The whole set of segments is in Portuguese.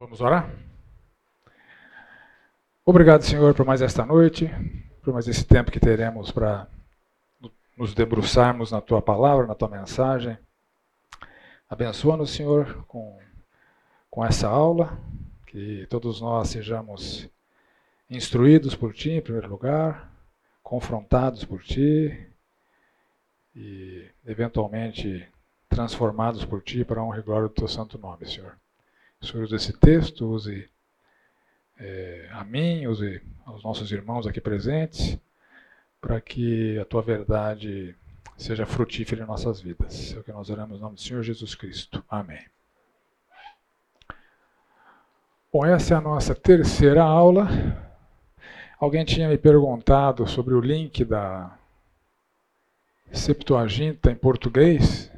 Vamos orar? Obrigado, Senhor, por mais esta noite, por mais esse tempo que teremos para nos debruçarmos na tua palavra, na tua mensagem. Abençoa-nos, Senhor, com, com essa aula, que todos nós sejamos instruídos por Ti, em primeiro lugar, confrontados por Ti e, eventualmente, transformados por Ti para honra e glória do Teu santo nome, Senhor. O Senhor use esse texto, use é, a mim, use aos nossos irmãos aqui presentes, para que a tua verdade seja frutífera em nossas vidas. É o que nós oramos em nome do Senhor Jesus Cristo. Amém. Bom, essa é a nossa terceira aula. Alguém tinha me perguntado sobre o link da Septuaginta em português.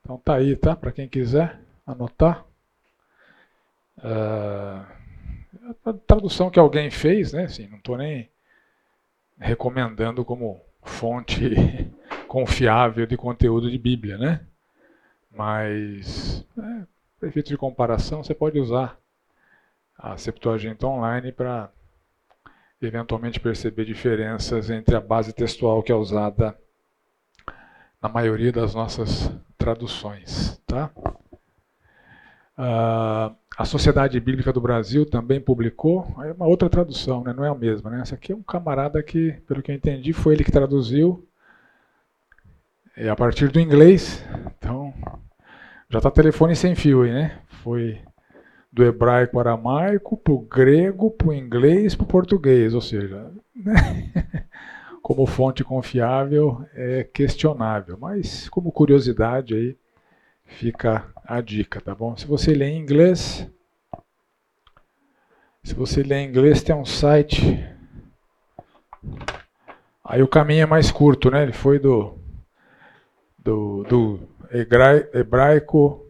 Então tá aí, tá? Para quem quiser anotar. Uh, a tradução que alguém fez, né? Assim, não estou nem recomendando como fonte confiável de conteúdo de Bíblia, né? Mas, é, para efeito de comparação, você pode usar a Septuaginta online para eventualmente perceber diferenças entre a base textual que é usada na maioria das nossas traduções, tá? Uh, a Sociedade Bíblica do Brasil também publicou, é uma outra tradução, né? não é a mesma. Né? Essa aqui é um camarada que, pelo que eu entendi, foi ele que traduziu é a partir do inglês. Então, já está telefone sem fio aí, né? Foi do hebraico aramaico para o grego, para o inglês, para o português, ou seja, né? como fonte confiável é questionável, mas como curiosidade aí fica a dica, tá bom? Se você lê em inglês, se você lê em inglês, tem um site. Aí o caminho é mais curto, né? Ele foi do do, do hebraico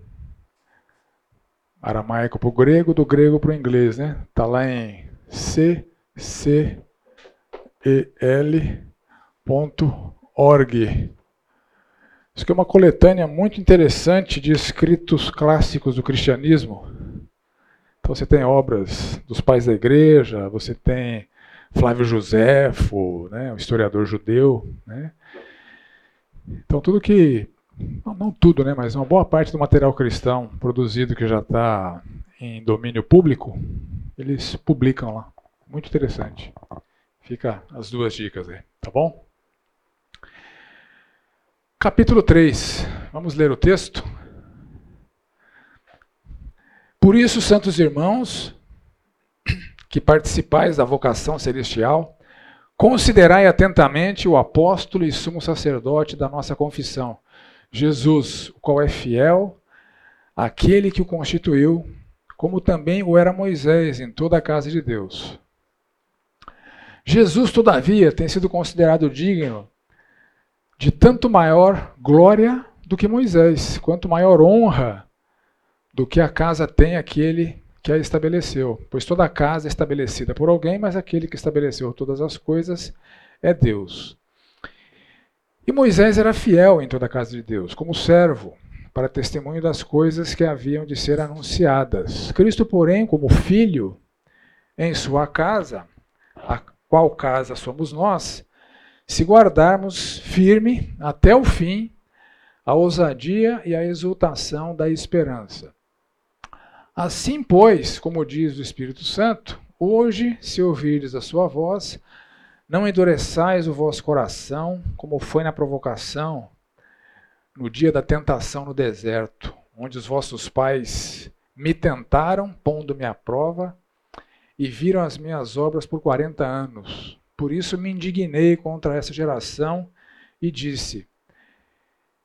aramaico para o grego, do grego para o inglês, né? Tá lá em c c e l.org. Isso aqui é uma coletânea muito interessante de escritos clássicos do cristianismo. Então você tem obras dos pais da igreja, você tem Flávio Josefo, né, um historiador judeu. Né? Então tudo que, não, não tudo, né, mas uma boa parte do material cristão produzido que já está em domínio público, eles publicam lá. Muito interessante. Fica as duas dicas aí, tá bom? Capítulo 3. Vamos ler o texto? Por isso, santos irmãos, que participais da vocação celestial, considerai atentamente o apóstolo e sumo sacerdote da nossa confissão, Jesus, o qual é fiel, aquele que o constituiu, como também o era Moisés em toda a casa de Deus. Jesus, todavia, tem sido considerado digno de tanto maior glória do que Moisés, quanto maior honra do que a casa tem aquele que a estabeleceu. Pois toda casa é estabelecida por alguém, mas aquele que estabeleceu todas as coisas é Deus. E Moisés era fiel em toda a casa de Deus, como servo, para testemunho das coisas que haviam de ser anunciadas. Cristo, porém, como filho em sua casa, a qual casa somos nós, se guardarmos firme até o fim a ousadia e a exultação da esperança. Assim, pois, como diz o Espírito Santo, hoje, se ouvirdes a sua voz, não endureçais o vosso coração, como foi na provocação, no dia da tentação no deserto, onde os vossos pais me tentaram, pondo-me à prova, e viram as minhas obras por quarenta anos. Por isso me indignei contra essa geração e disse: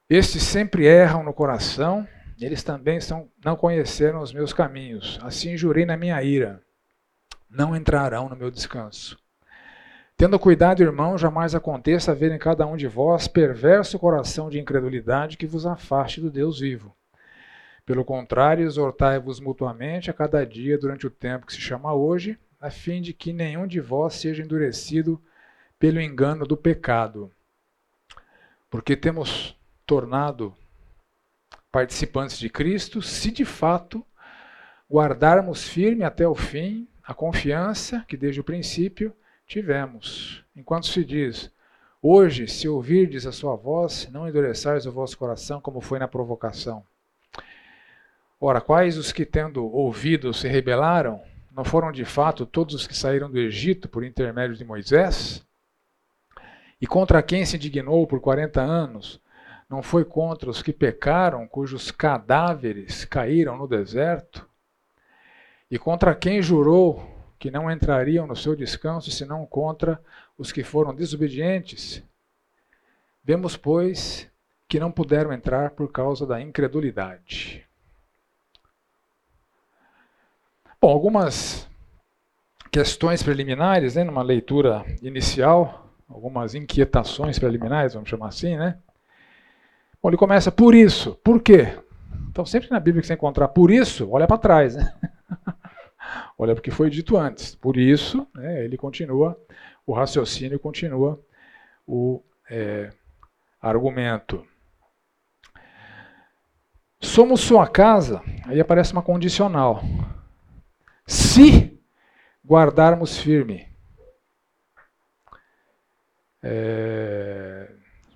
Estes sempre erram no coração, eles também são, não conheceram os meus caminhos. Assim jurei na minha ira: não entrarão no meu descanso. Tendo cuidado, irmão, jamais aconteça haver em cada um de vós perverso coração de incredulidade que vos afaste do Deus vivo. Pelo contrário, exortai-vos mutuamente a cada dia durante o tempo que se chama hoje, a fim de que nenhum de vós seja endurecido pelo engano do pecado. Porque temos tornado participantes de Cristo, se de fato guardarmos firme até o fim a confiança que desde o princípio tivemos. Enquanto se diz: Hoje, se ouvirdes a sua voz, não endureçais o vosso coração como foi na provocação. Ora, quais os que, tendo ouvido, se rebelaram? Não foram de fato todos os que saíram do Egito por intermédio de Moisés? E contra quem se indignou por quarenta anos? Não foi contra os que pecaram, cujos cadáveres caíram no deserto? E contra quem jurou que não entrariam no seu descanso, senão contra os que foram desobedientes? Vemos, pois, que não puderam entrar por causa da incredulidade. Bom, algumas questões preliminares, né, numa leitura inicial, algumas inquietações preliminares, vamos chamar assim, né? Bom, ele começa por isso. Por quê? Então, sempre na Bíblia que você encontrar por isso, olha para trás, né? olha para o que foi dito antes. Por isso, né, ele continua, o raciocínio continua o é, argumento. Somos sua casa, aí aparece uma condicional se guardarmos firme. É,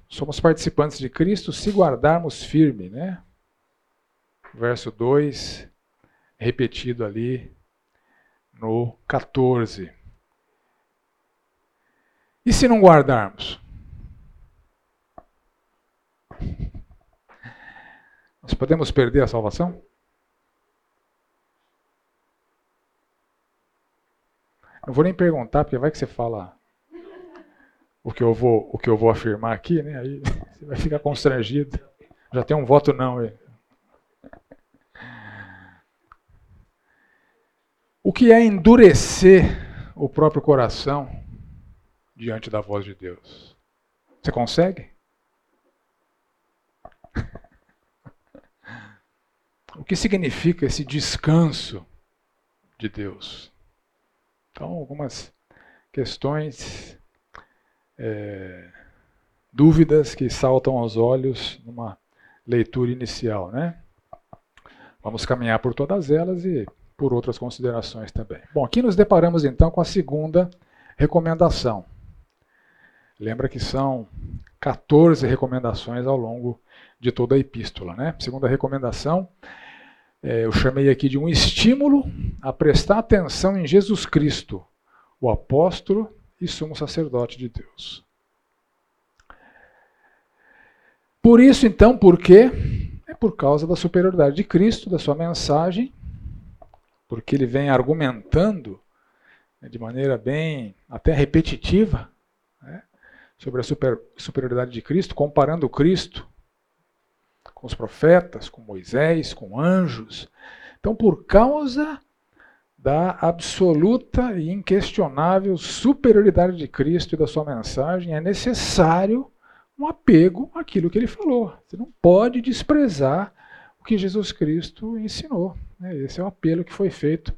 somos participantes de Cristo se guardarmos firme, né? Verso 2, repetido ali no 14. E se não guardarmos? Nós podemos perder a salvação? Não vou nem perguntar, porque vai que você fala o que eu vou, o que eu vou afirmar aqui, né? Aí você vai ficar constrangido. Já tem um voto não aí. O que é endurecer o próprio coração diante da voz de Deus? Você consegue? O que significa esse descanso de Deus? Então, algumas questões, é, dúvidas que saltam aos olhos numa leitura inicial, né? Vamos caminhar por todas elas e por outras considerações também. Bom, aqui nos deparamos então com a segunda recomendação. Lembra que são 14 recomendações ao longo de toda a epístola, né? Segunda recomendação é, eu chamei aqui de um estímulo a prestar atenção em Jesus Cristo, o apóstolo e sumo sacerdote de Deus. Por isso, então, por quê? É por causa da superioridade de Cristo, da sua mensagem, porque ele vem argumentando né, de maneira bem até repetitiva né, sobre a super, superioridade de Cristo, comparando Cristo com os profetas, com Moisés, com anjos. Então, por causa da absoluta e inquestionável superioridade de Cristo e da sua mensagem, é necessário um apego àquilo que ele falou. Você não pode desprezar o que Jesus Cristo ensinou. Né? Esse é o apelo que foi feito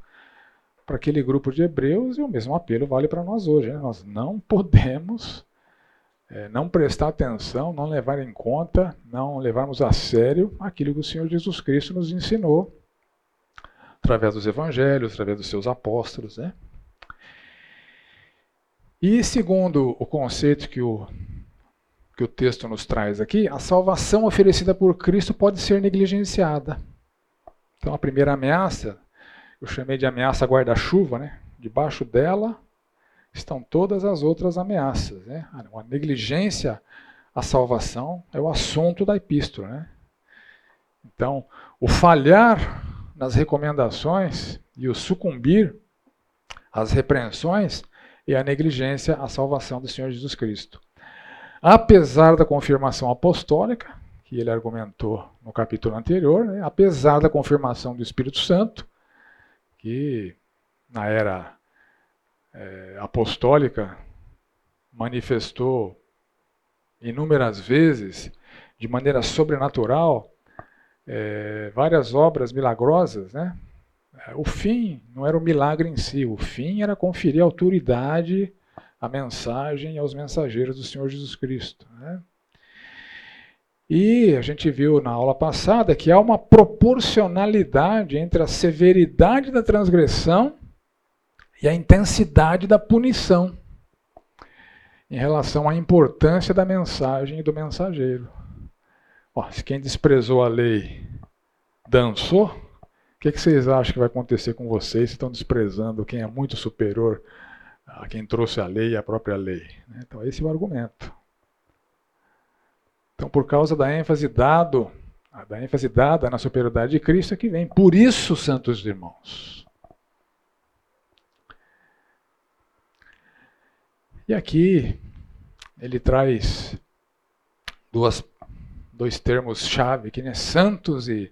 para aquele grupo de hebreus e o mesmo apelo vale para nós hoje. Né? Nós não podemos é, não prestar atenção, não levar em conta, não levarmos a sério aquilo que o Senhor Jesus Cristo nos ensinou através dos evangelhos, através dos seus apóstolos. Né? E segundo o conceito que o, que o texto nos traz aqui, a salvação oferecida por Cristo pode ser negligenciada. Então a primeira ameaça, eu chamei de ameaça guarda-chuva, né? debaixo dela estão todas as outras ameaças. Né? A negligência à salvação é o assunto da epístola. Né? Então, o falhar nas recomendações e o sucumbir às repreensões é a negligência à salvação do Senhor Jesus Cristo. Apesar da confirmação apostólica, que ele argumentou no capítulo anterior, né? apesar da confirmação do Espírito Santo, que na era é, apostólica manifestou inúmeras vezes, de maneira sobrenatural, é, várias obras milagrosas, né? O fim não era o milagre em si, o fim era conferir autoridade à mensagem e aos mensageiros do Senhor Jesus Cristo. Né? E a gente viu na aula passada que há uma proporcionalidade entre a severidade da transgressão e a intensidade da punição em relação à importância da mensagem e do mensageiro. Ó, se quem desprezou a lei dançou, o que, que vocês acham que vai acontecer com vocês se estão desprezando quem é muito superior a quem trouxe a lei e a própria lei? Então, esse é o argumento. Então, por causa da ênfase dado, da ênfase dada na superioridade de Cristo é que vem. Por isso, santos irmãos. E aqui ele traz duas, dois termos-chave aqui, né? Santos e,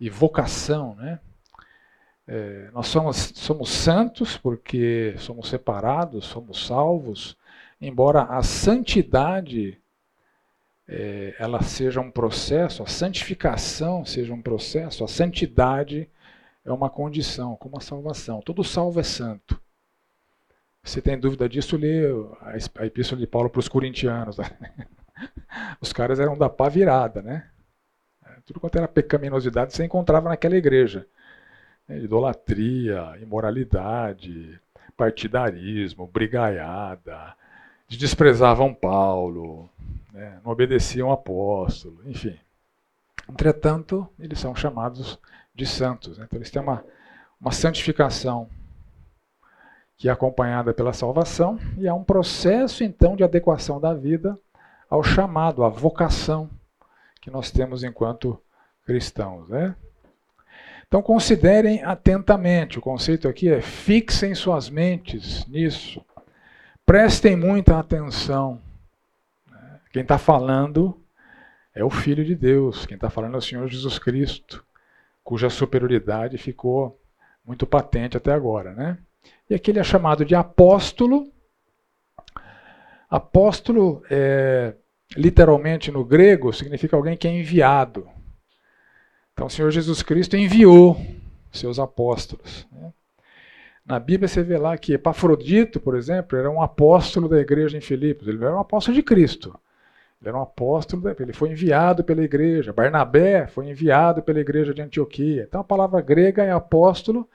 e vocação, né? É, nós somos, somos santos porque somos separados, somos salvos, embora a santidade é, ela seja um processo, a santificação seja um processo, a santidade é uma condição, como a salvação. Todo salvo é santo. Se tem dúvida disso, lê a epístola de Paulo para os corintianos. Né? Os caras eram da pá virada, né? Tudo quanto era pecaminosidade você encontrava naquela igreja. Né? Idolatria, imoralidade, partidarismo, brigaiada, desprezavam Paulo, né? não obedeciam ao apóstolo, enfim. Entretanto, eles são chamados de santos. Né? Então, eles têm uma, uma santificação que é acompanhada pela salvação e é um processo, então, de adequação da vida ao chamado, à vocação que nós temos enquanto cristãos. Né? Então, considerem atentamente. O conceito aqui é fixem suas mentes nisso. Prestem muita atenção quem está falando é o Filho de Deus, quem está falando é o Senhor Jesus Cristo, cuja superioridade ficou muito patente até agora. Né? E aqui ele é chamado de apóstolo. Apóstolo, é, literalmente no grego, significa alguém que é enviado. Então o Senhor Jesus Cristo enviou seus apóstolos. Né? Na Bíblia você vê lá que Epafrodito, por exemplo, era um apóstolo da igreja em Filipos. Ele era um apóstolo de Cristo. Ele era um apóstolo, ele foi enviado pela igreja. Barnabé foi enviado pela igreja de Antioquia. Então a palavra grega é apóstolo,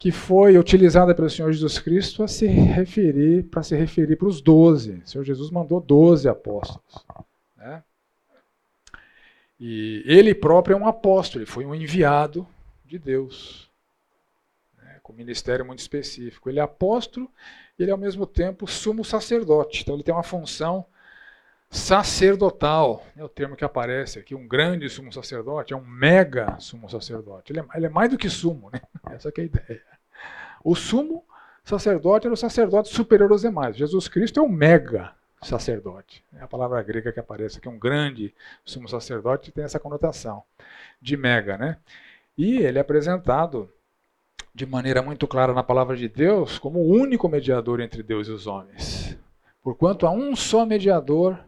que foi utilizada pelo Senhor Jesus Cristo a se referir, para se referir para os doze. O Senhor Jesus mandou doze apóstolos. Né? E ele próprio é um apóstolo, ele foi um enviado de Deus, né? com um ministério muito específico. Ele é apóstolo, ele é ao mesmo tempo sumo sacerdote. Então ele tem uma função sacerdotal, é o termo que aparece aqui, um grande sumo sacerdote, é um mega sumo sacerdote. Ele é, ele é mais do que sumo, né? Essa é a ideia. O sumo sacerdote era o sacerdote superior aos demais. Jesus Cristo é um mega sacerdote. É a palavra grega que aparece aqui, um grande sumo sacerdote, tem essa conotação de mega, né? E ele é apresentado de maneira muito clara na palavra de Deus como o único mediador entre Deus e os homens. Porquanto há um só mediador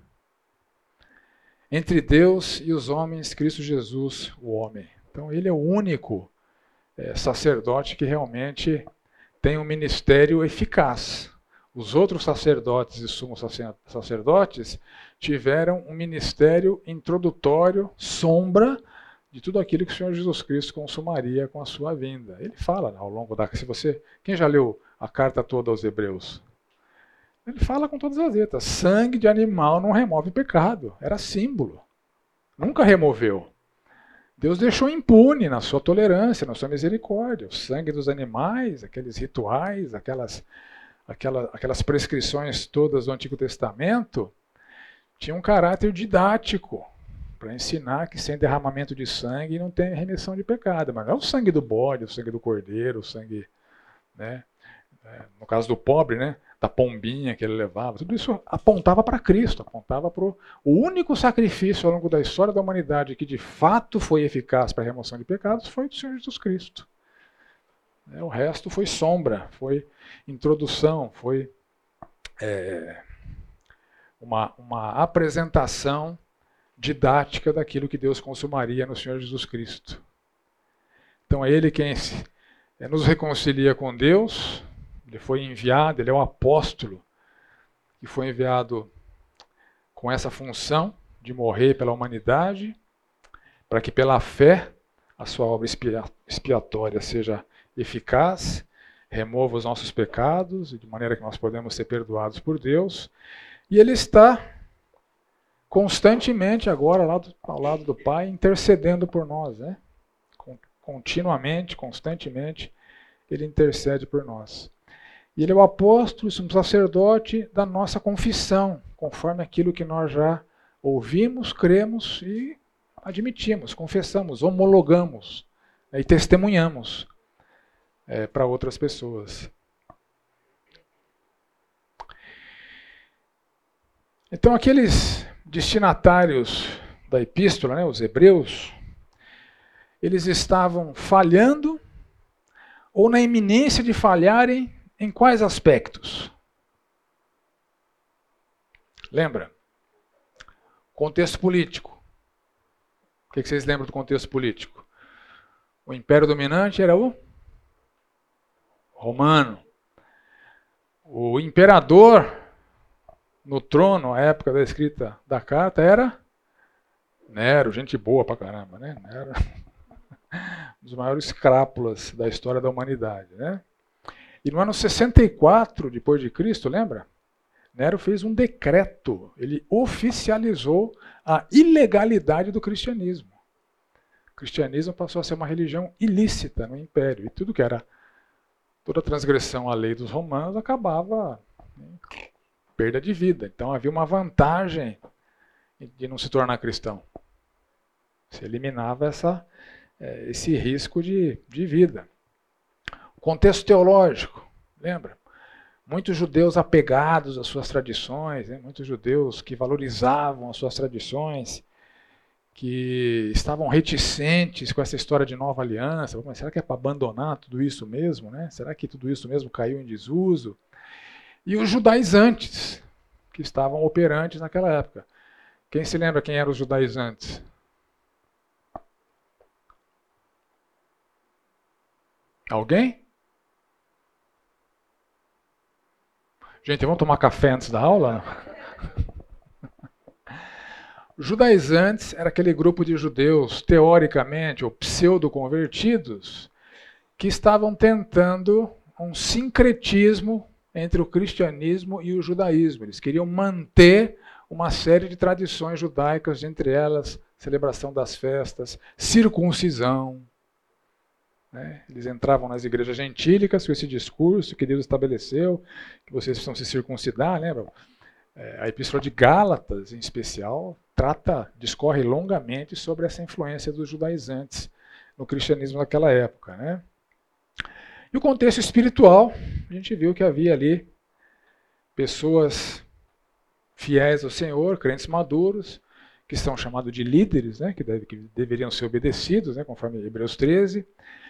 entre Deus e os homens, Cristo Jesus, o homem. Então, ele é o único é, sacerdote que realmente tem um ministério eficaz. Os outros sacerdotes e sumos sacerdotes tiveram um ministério introdutório, sombra de tudo aquilo que o Senhor Jesus Cristo consumaria com a sua vinda. Ele fala ao longo da. Se você, quem já leu a carta toda aos Hebreus? Ele fala com todas as letras: sangue de animal não remove pecado. Era símbolo. Nunca removeu. Deus deixou impune na sua tolerância, na sua misericórdia. O sangue dos animais, aqueles rituais, aquelas, aquelas, prescrições todas do Antigo Testamento, tinham um caráter didático para ensinar que sem derramamento de sangue não tem remissão de pecado. Mas não é o sangue do bode, o sangue do cordeiro, o sangue. Né? É, no caso do pobre, né? Da pombinha que ele levava, tudo isso apontava para Cristo, apontava para o único sacrifício ao longo da história da humanidade que de fato foi eficaz para a remoção de pecados foi o Senhor Jesus Cristo. É, o resto foi sombra, foi introdução, foi é, uma, uma apresentação didática daquilo que Deus consumaria no Senhor Jesus Cristo. Então é Ele quem é, nos reconcilia com Deus, ele foi enviado, ele é um apóstolo que foi enviado com essa função de morrer pela humanidade, para que pela fé a sua obra expiatória seja eficaz, remova os nossos pecados, de maneira que nós podemos ser perdoados por Deus. E Ele está constantemente agora ao lado, do Pai, intercedendo por nós, né? Continuamente, constantemente, Ele intercede por nós. E Ele é o apóstolo, o sacerdote da nossa confissão, conforme aquilo que nós já ouvimos, cremos e admitimos, confessamos, homologamos né, e testemunhamos é, para outras pessoas. Então, aqueles destinatários da epístola, né, os hebreus, eles estavam falhando ou na iminência de falharem em quais aspectos? Lembra? Contexto político. O que vocês lembram do contexto político? O império dominante era o romano. O imperador no trono, à época da escrita da carta, era Nero, gente boa pra caramba, né? Nero, um dos maiores crápulas da história da humanidade, né? E no ano 64 depois de Cristo, lembra? Nero fez um decreto, ele oficializou a ilegalidade do cristianismo. O cristianismo passou a ser uma religião ilícita no império, e tudo que era toda transgressão à lei dos romanos acabava em perda de vida. Então havia uma vantagem de não se tornar cristão. Se eliminava essa, eh, esse risco de, de vida. Contexto teológico, lembra? muitos judeus apegados às suas tradições, né? muitos judeus que valorizavam as suas tradições, que estavam reticentes com essa história de nova aliança. Mas será que é para abandonar tudo isso mesmo? Né? Será que tudo isso mesmo caiu em desuso? E os judaizantes, que estavam operantes naquela época. Quem se lembra quem eram os judaizantes? Alguém? Gente, vamos tomar café antes da aula? Judaizantes era aquele grupo de judeus, teoricamente, ou pseudo-convertidos, que estavam tentando um sincretismo entre o cristianismo e o judaísmo. Eles queriam manter uma série de tradições judaicas, entre elas celebração das festas, circuncisão, né? Eles entravam nas igrejas gentílicas com esse discurso que Deus estabeleceu, que vocês precisam se circuncidar, lembra? É, a Epístola de Gálatas, em especial, trata, discorre longamente sobre essa influência dos judaizantes no cristianismo naquela época. Né? E o contexto espiritual, a gente viu que havia ali pessoas fiéis ao Senhor, crentes maduros, que são chamados de líderes, né, que, deve, que deveriam ser obedecidos, né, conforme Hebreus 13.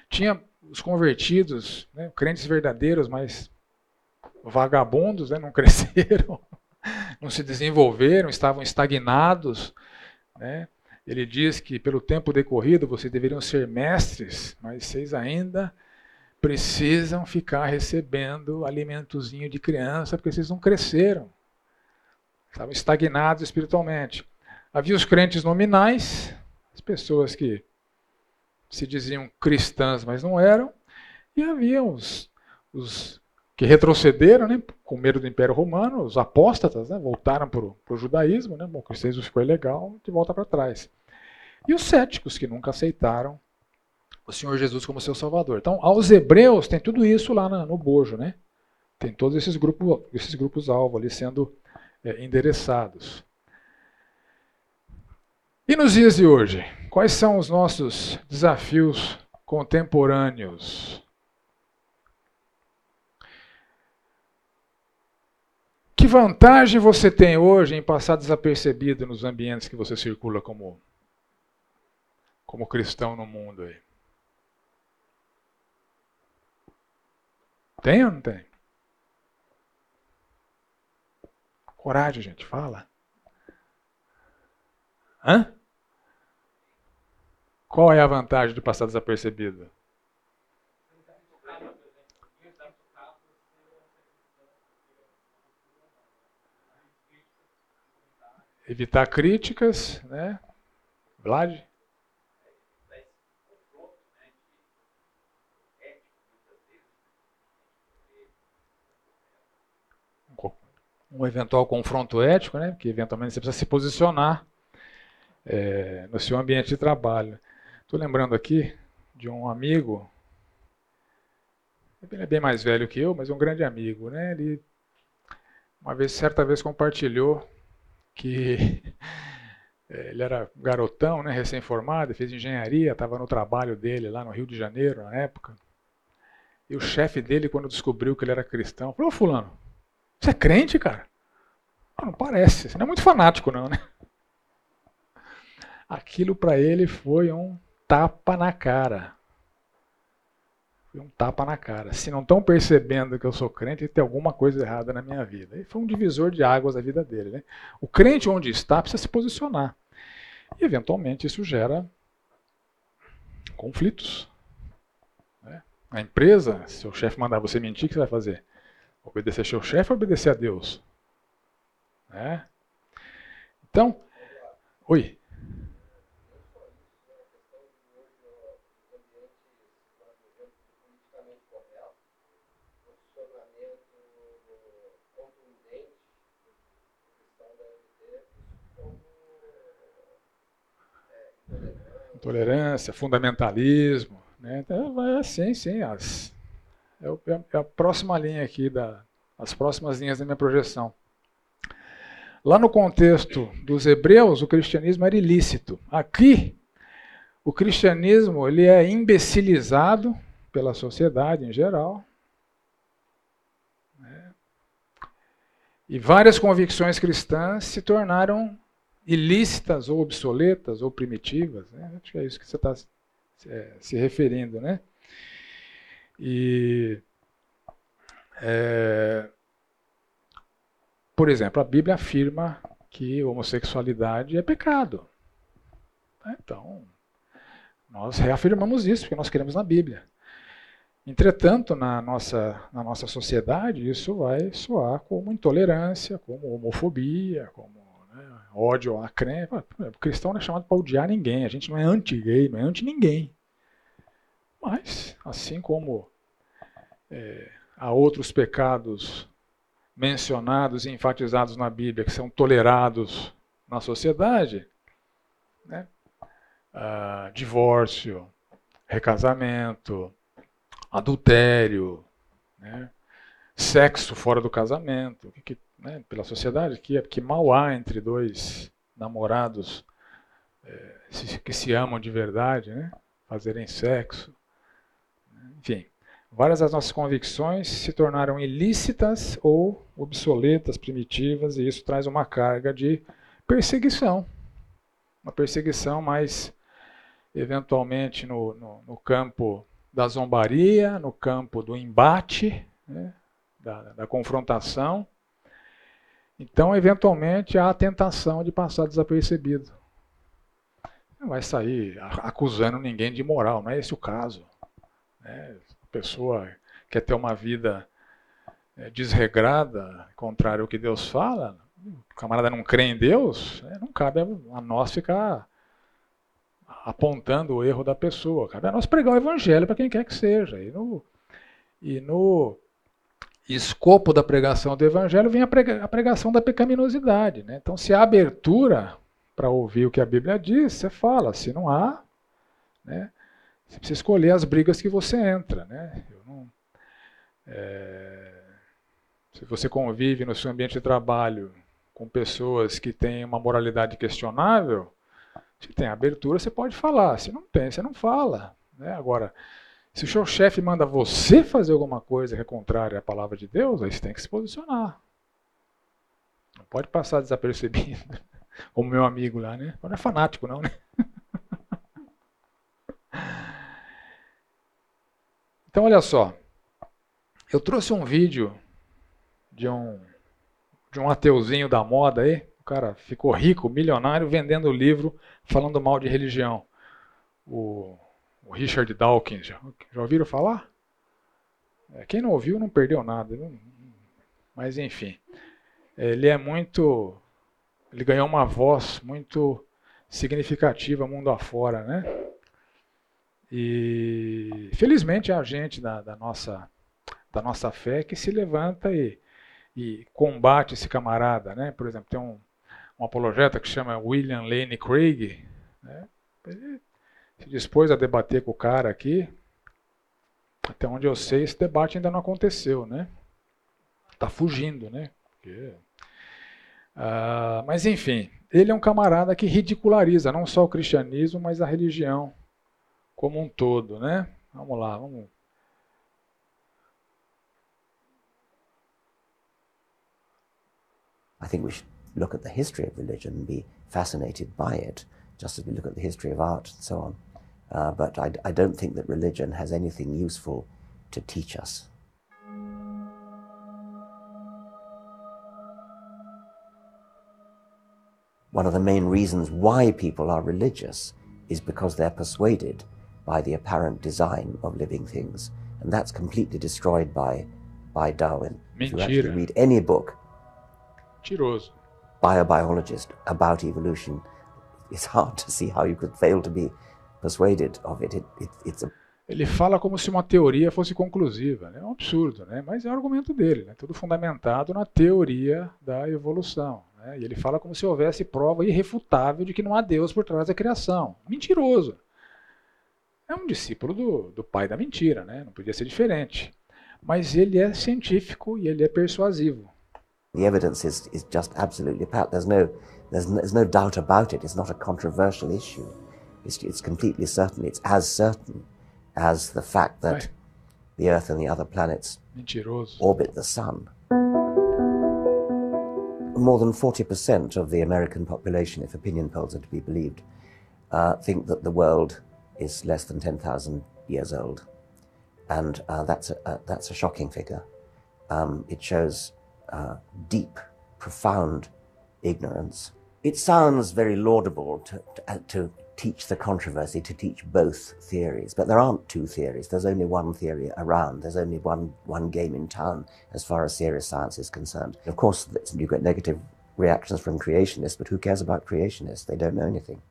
Tinha os convertidos, né, crentes verdadeiros, mas vagabundos, né, não cresceram, não se desenvolveram, estavam estagnados. Né. Ele diz que pelo tempo decorrido vocês deveriam ser mestres, mas vocês ainda precisam ficar recebendo alimentozinho de criança porque vocês não cresceram. Estavam estagnados espiritualmente. Havia os crentes nominais, as pessoas que se diziam cristãs, mas não eram, e havia os, os que retrocederam, né, com medo do Império Romano, os apóstatas, né, voltaram para o judaísmo, né, bom, o cristianismo ficou ilegal, de volta para trás. E os céticos, que nunca aceitaram o Senhor Jesus como seu Salvador. Então, aos hebreus tem tudo isso lá no bojo, né? Tem todos esses grupos, esses grupos alvo ali sendo é, endereçados. E nos dias de hoje, quais são os nossos desafios contemporâneos? Que vantagem você tem hoje em passar desapercebido nos ambientes que você circula como, como cristão no mundo aí? Tem ou não tem? Coragem, gente, fala. Hã? Qual é a vantagem de passar desapercebido? evitar críticas, né? Vlad? um eventual confronto ético, né? Porque eventualmente você precisa se posicionar é, no seu ambiente de trabalho. Estou lembrando aqui de um amigo, ele é bem mais velho que eu, mas um grande amigo, né? Ele uma vez, certa vez, compartilhou que é, ele era garotão, né, recém-formado, fez engenharia, estava no trabalho dele lá no Rio de Janeiro na época. E o chefe dele, quando descobriu que ele era cristão, falou: Ô, Fulano, você é crente, cara? Não, não parece, você não é muito fanático, não, né? Aquilo para ele foi um tapa na cara. Foi um tapa na cara. Se não estão percebendo que eu sou crente, tem alguma coisa errada na minha vida. E foi um divisor de águas da vida dele. Né? O crente onde está precisa se posicionar. E eventualmente isso gera conflitos. Né? A empresa, se o chefe mandar você mentir, o que você vai fazer? Obedecer seu chefe ou obedecer a Deus? Né? Então, oi. Intolerância, fundamentalismo, né? Então, vai assim, sim, as, é, é a próxima linha aqui, da, as próximas linhas da minha projeção. Lá no contexto dos hebreus, o cristianismo era ilícito. Aqui, o cristianismo ele é imbecilizado pela sociedade em geral. Né? E várias convicções cristãs se tornaram ilícitas ou obsoletas ou primitivas. Né? Acho que é isso que você está é, se referindo. Né? E é, por exemplo, a Bíblia afirma que homossexualidade é pecado. Então, nós reafirmamos isso, porque nós queremos na Bíblia. Entretanto, na nossa, na nossa sociedade, isso vai soar como intolerância, como homofobia, como né, ódio à crença. O cristão não é chamado para odiar ninguém, a gente não é anti-gay, não é anti-ninguém. Mas, assim como é, há outros pecados mencionados e enfatizados na Bíblia, que são tolerados na sociedade, né? Ah, divórcio, recasamento, adultério, né? sexo fora do casamento, que, né? pela sociedade, que, que mal há entre dois namorados é, que se amam de verdade, né? fazerem sexo. Enfim, Várias das nossas convicções se tornaram ilícitas ou obsoletas, primitivas, e isso traz uma carga de perseguição. Uma perseguição mais, eventualmente, no, no, no campo da zombaria, no campo do embate, né, da, da confrontação. Então, eventualmente, há a tentação de passar desapercebido. Não vai sair acusando ninguém de moral, não é esse o caso. Né? pessoa quer ter uma vida é, desregrada, contrário ao que Deus fala, o camarada não crê em Deus, é, não cabe a nós ficar apontando o erro da pessoa. Cabe a nós pregar o evangelho para quem quer que seja. E no, e no escopo da pregação do evangelho vem a, prega, a pregação da pecaminosidade. Né? Então, se há abertura para ouvir o que a Bíblia diz, você fala. Se não há, né? Você precisa escolher as brigas que você entra. Né? Não, é, se você convive no seu ambiente de trabalho com pessoas que têm uma moralidade questionável, se tem abertura, você pode falar. Se não tem, você não fala. Né? Agora, se o seu chefe manda você fazer alguma coisa que é contrária à palavra de Deus, aí você tem que se posicionar. Não pode passar desapercebido. Como meu amigo lá, né? Não é fanático, não, né? Então, olha só. Eu trouxe um vídeo de um, de um ateuzinho da moda aí. O cara ficou rico, milionário, vendendo livro falando mal de religião. O, o Richard Dawkins. Já, já ouviram falar? É, quem não ouviu não perdeu nada. Mas enfim. Ele é muito ele ganhou uma voz muito significativa mundo afora, né? E felizmente é a gente da, da, nossa, da nossa fé que se levanta e, e combate esse camarada, né? Por exemplo, tem um, um apologeta que chama William Lane Craig, né? ele se dispôs a debater com o cara aqui. Até onde eu sei, esse debate ainda não aconteceu, né? Tá fugindo, né? Porque, uh, mas enfim, ele é um camarada que ridiculariza não só o cristianismo, mas a religião como um todo, né? Vamos lá, vamos. I think we should look at the history of religion and be fascinated by it, just as we look at the history of art and so on. Uh, but I, I don't think that religion has anything useful to teach us. One of the main reasons why people are religious is because they're persuaded by the apparent design of living things. And that's completely destroyed by, by Darwin. Mentira. If you actually read any book Mentiroso. by a biologist about evolution, it's hard to see how you could fail to be persuaded of it. it, it it's a Ele fala como se uma teoria fosse conclusiva. né? É um absurdo, né? mas é o argumento dele. Né? Tudo fundamentado na teoria da evolução. Né? E ele fala como se houvesse prova irrefutável de que não há Deus por trás da criação. Mentiroso. É um discípulo do, do pai da mentira, né? não podia ser diferente. Mas ele é científico e ele é persuasivo. the evidence is, is just absolutely pat. There's no, there's, no, there's no doubt about it. It's not a controversial issue. It's, it's completely certain. It's as certain as the fact that Right. the Earth and the other planets Mentiroso. orbit the Sun. More than 40% of the American population, if opinion polls are to be believed, uh, think that the world is less than 10,000 years old. And uh, that's, a, uh, that's a shocking figure. Um, it shows uh, deep, profound ignorance. It sounds very laudable to, to, uh, to teach the controversy, to teach both theories, but there aren't two theories. There's only one theory around. There's only one, one game in town as far as serious science is concerned. Of course, you get negative reactions from creationists, but who cares about creationists? They don't know anything.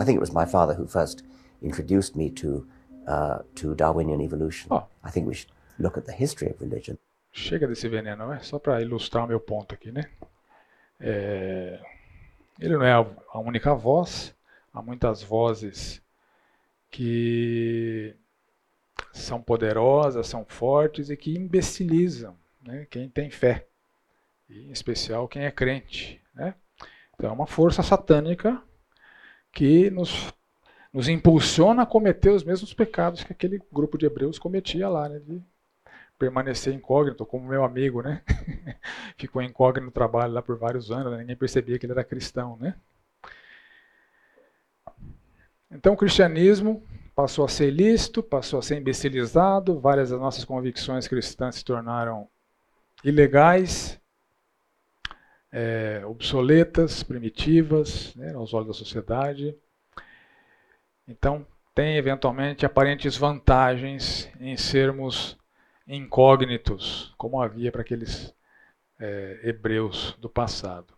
I think it was my father who first introduced me to, uh, to Darwinian evolution. Oh. I think we should look at the history of religion. Chega desse veneno, é só para ilustrar o meu ponto aqui, né? É, eh, ele não é a única voz, há muitas vozes que são poderosas, são fortes e que imbecilizam né, quem tem fé, e em especial quem é crente. Né? Então é uma força satânica que nos, nos impulsiona a cometer os mesmos pecados que aquele grupo de hebreus cometia lá, né, de permanecer incógnito, como meu amigo, né? Ficou incógnito no trabalho lá por vários anos, né? ninguém percebia que ele era cristão, né? Então o cristianismo passou a ser lícito, passou a ser imbecilizado, várias das nossas convicções cristãs se tornaram ilegais, é, obsoletas, primitivas, né, aos olhos da sociedade. Então tem eventualmente aparentes vantagens em sermos incógnitos, como havia para aqueles é, hebreus do passado.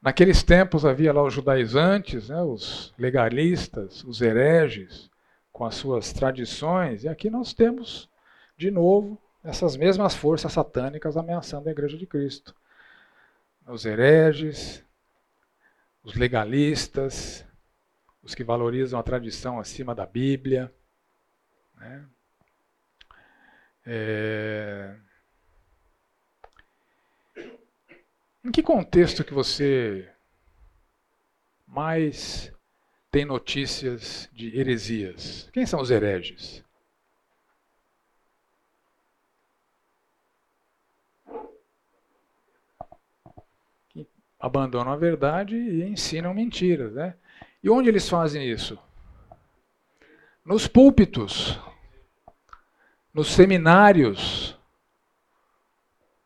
Naqueles tempos havia lá os judaizantes, né, os legalistas, os hereges, com as suas tradições, e aqui nós temos, de novo, essas mesmas forças satânicas ameaçando a Igreja de Cristo. Os hereges, os legalistas, os que valorizam a tradição acima da Bíblia. Né? É... Em que contexto que você mais tem notícias de heresias? Quem são os hereges? Que abandonam a verdade e ensinam mentiras, né? E onde eles fazem isso? Nos púlpitos, nos seminários,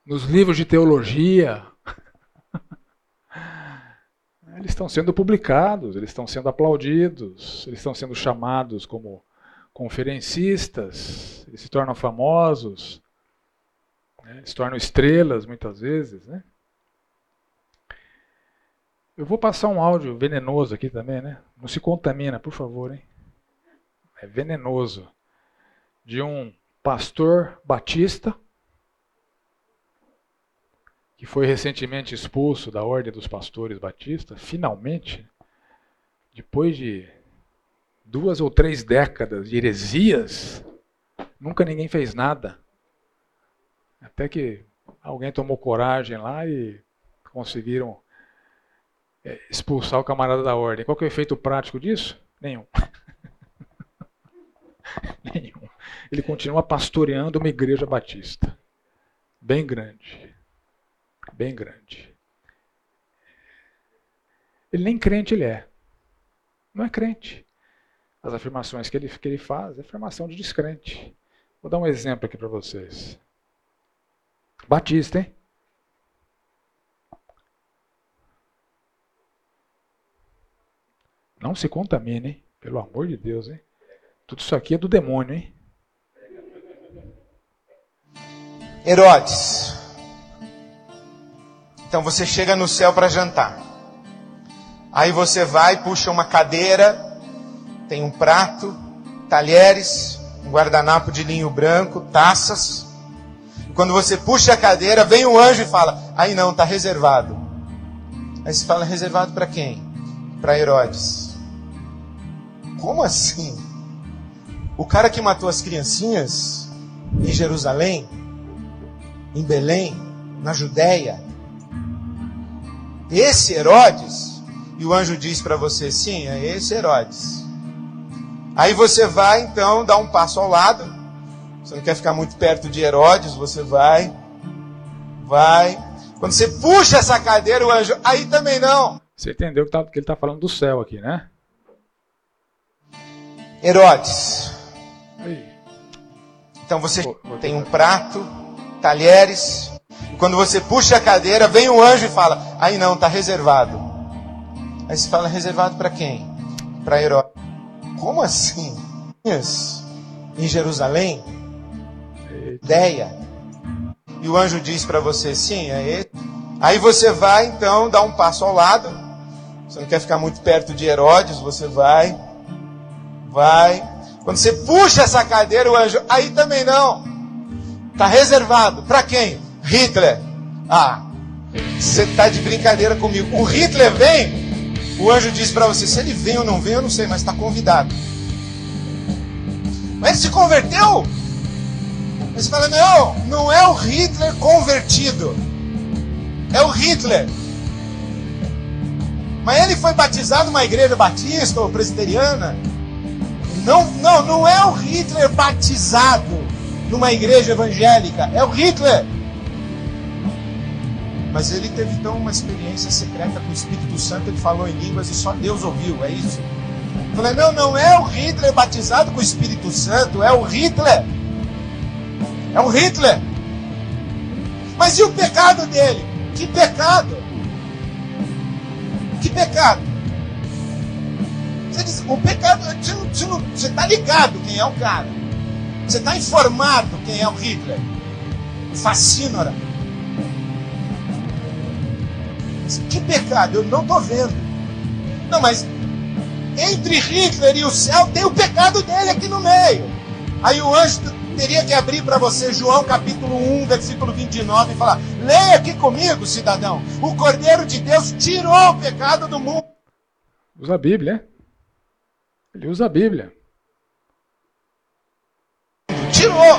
nos livros de teologia. Eles estão sendo publicados, eles estão sendo aplaudidos, eles estão sendo chamados como conferencistas, eles se tornam famosos. Né? Se tornam estrelas muitas vezes. Né? Eu vou passar um áudio venenoso aqui também, né? Não se contamina, por favor, hein? É venenoso. De um pastor batista que foi recentemente expulso da Ordem dos Pastores Batistas, finalmente, depois de duas ou três décadas de heresias, nunca ninguém fez nada. Até que alguém tomou coragem lá e conseguiram é, expulsar o camarada da ordem. Qual que é o efeito prático disso? Nenhum. Nenhum. Ele continua pastoreando uma igreja batista. Bem grande. Bem grande. Ele nem crente ele é. Não é crente. As afirmações que ele, que ele faz é afirmação de descrente. Vou dar um exemplo aqui para vocês. Batista, hein? Não se contamine, hein? Pelo amor de Deus, hein? Tudo isso aqui é do demônio, hein? Herodes. Então você chega no céu para jantar. Aí você vai, puxa uma cadeira, tem um prato, talheres, um guardanapo de linho branco, taças. Quando você puxa a cadeira, vem um anjo e fala: Aí não, está reservado. Aí você fala: Reservado para quem? Para Herodes. Como assim? O cara que matou as criancinhas em Jerusalém, em Belém, na Judéia, esse Herodes, e o anjo diz para você: sim, é esse Herodes. Aí você vai então dar um passo ao lado. Você não quer ficar muito perto de Herodes, você vai, vai. Quando você puxa essa cadeira, o anjo, aí também não. Você entendeu que, tá, que ele está falando do céu aqui, né? Herodes. Então você tem um prato, talheres. E quando você puxa a cadeira, vem um anjo e fala: Aí não, está reservado. Aí você fala: Reservado para quem? Para Herodes. Como assim? Em Jerusalém? Ideia. E o anjo diz para você: Sim, é ele. Aí você vai então dar um passo ao lado. Você não quer ficar muito perto de Herodes, você vai vai. Quando você puxa essa cadeira, o anjo, aí também não. Está reservado. Para quem? Hitler. Ah, você está de brincadeira comigo. O Hitler vem, o anjo diz para você: se ele vem ou não vem, eu não sei, mas está convidado. Mas ele se converteu? Mas fala: não, não é o Hitler convertido. É o Hitler. Mas ele foi batizado numa igreja batista ou presbiteriana? Não, não, não é o Hitler batizado numa igreja evangélica, é o Hitler. Mas ele teve então uma experiência secreta com o Espírito Santo, ele falou em línguas e só Deus ouviu, é isso? Eu falei, não, não é o Hitler batizado com o Espírito Santo, é o Hitler. É o Hitler. Mas e o pecado dele? Que pecado? Que pecado? Você diz, o pecado, você está ligado quem é o cara. Você está informado quem é o Hitler. Fascínora. Que pecado? Eu não estou vendo. Não, mas entre Hitler e o céu tem o pecado dele aqui no meio. Aí o anjo teria que abrir para você João capítulo 1, versículo 29 e falar: Leia aqui comigo, cidadão. O Cordeiro de Deus tirou o pecado do mundo. Usa a Bíblia, né? Ele usa a Bíblia. Tirou.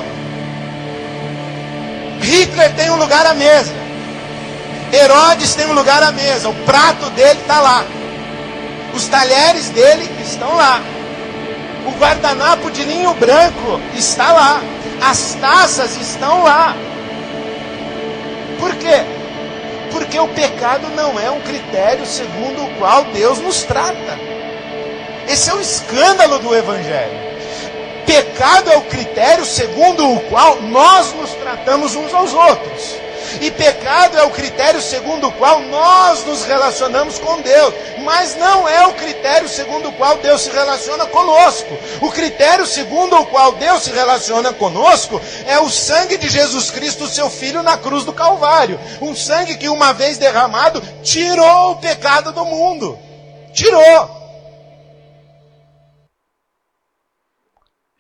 Hitler tem um lugar à mesa. Herodes tem um lugar à mesa. O prato dele está lá. Os talheres dele estão lá. O guardanapo de linho branco está lá. As taças estão lá. Por quê? Porque o pecado não é um critério segundo o qual Deus nos trata. Esse é o escândalo do Evangelho. Pecado é o critério segundo o qual nós nos tratamos uns aos outros. E pecado é o critério segundo o qual nós nos relacionamos com Deus, mas não é o critério segundo o qual Deus se relaciona conosco. O critério segundo o qual Deus se relaciona conosco é o sangue de Jesus Cristo, seu filho, na cruz do Calvário. Um sangue que, uma vez derramado, tirou o pecado do mundo. Tirou.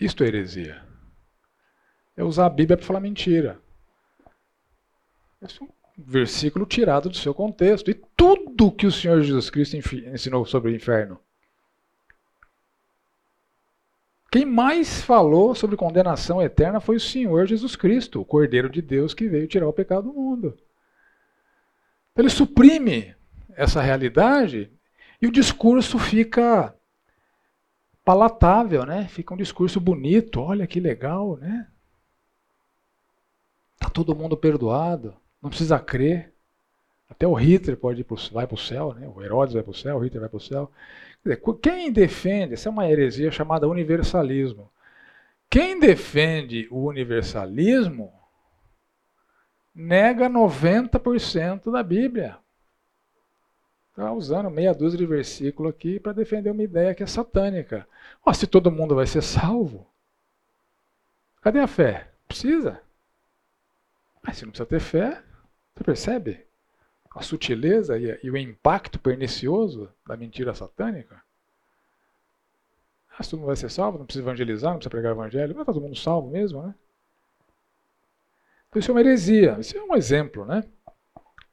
Isto é heresia. É usar a Bíblia para falar mentira. Esse é um versículo tirado do seu contexto. E tudo que o Senhor Jesus Cristo ensinou sobre o inferno. Quem mais falou sobre condenação eterna foi o Senhor Jesus Cristo, o Cordeiro de Deus que veio tirar o pecado do mundo. Ele suprime essa realidade e o discurso fica palatável, né? Fica um discurso bonito, olha que legal, né? Tá todo mundo perdoado, não precisa crer. Até o Hitler pode ir pro, vai para o céu, né? o Herodes vai para o céu, o Hitler vai para o céu. Dizer, quem defende, essa é uma heresia chamada universalismo. Quem defende o universalismo nega 90% da Bíblia. Está usando meia dúzia de versículo aqui para defender uma ideia que é satânica. Oh, se todo mundo vai ser salvo, cadê a fé? Precisa. Mas se não precisa ter fé, você percebe a sutileza e, o impacto pernicioso da mentira satânica? Ah, se todo mundo vai ser salvo, não precisa evangelizar, não precisa pregar o evangelho, mas está todo mundo salvo mesmo, né? Então isso é uma heresia, isso é um exemplo, né?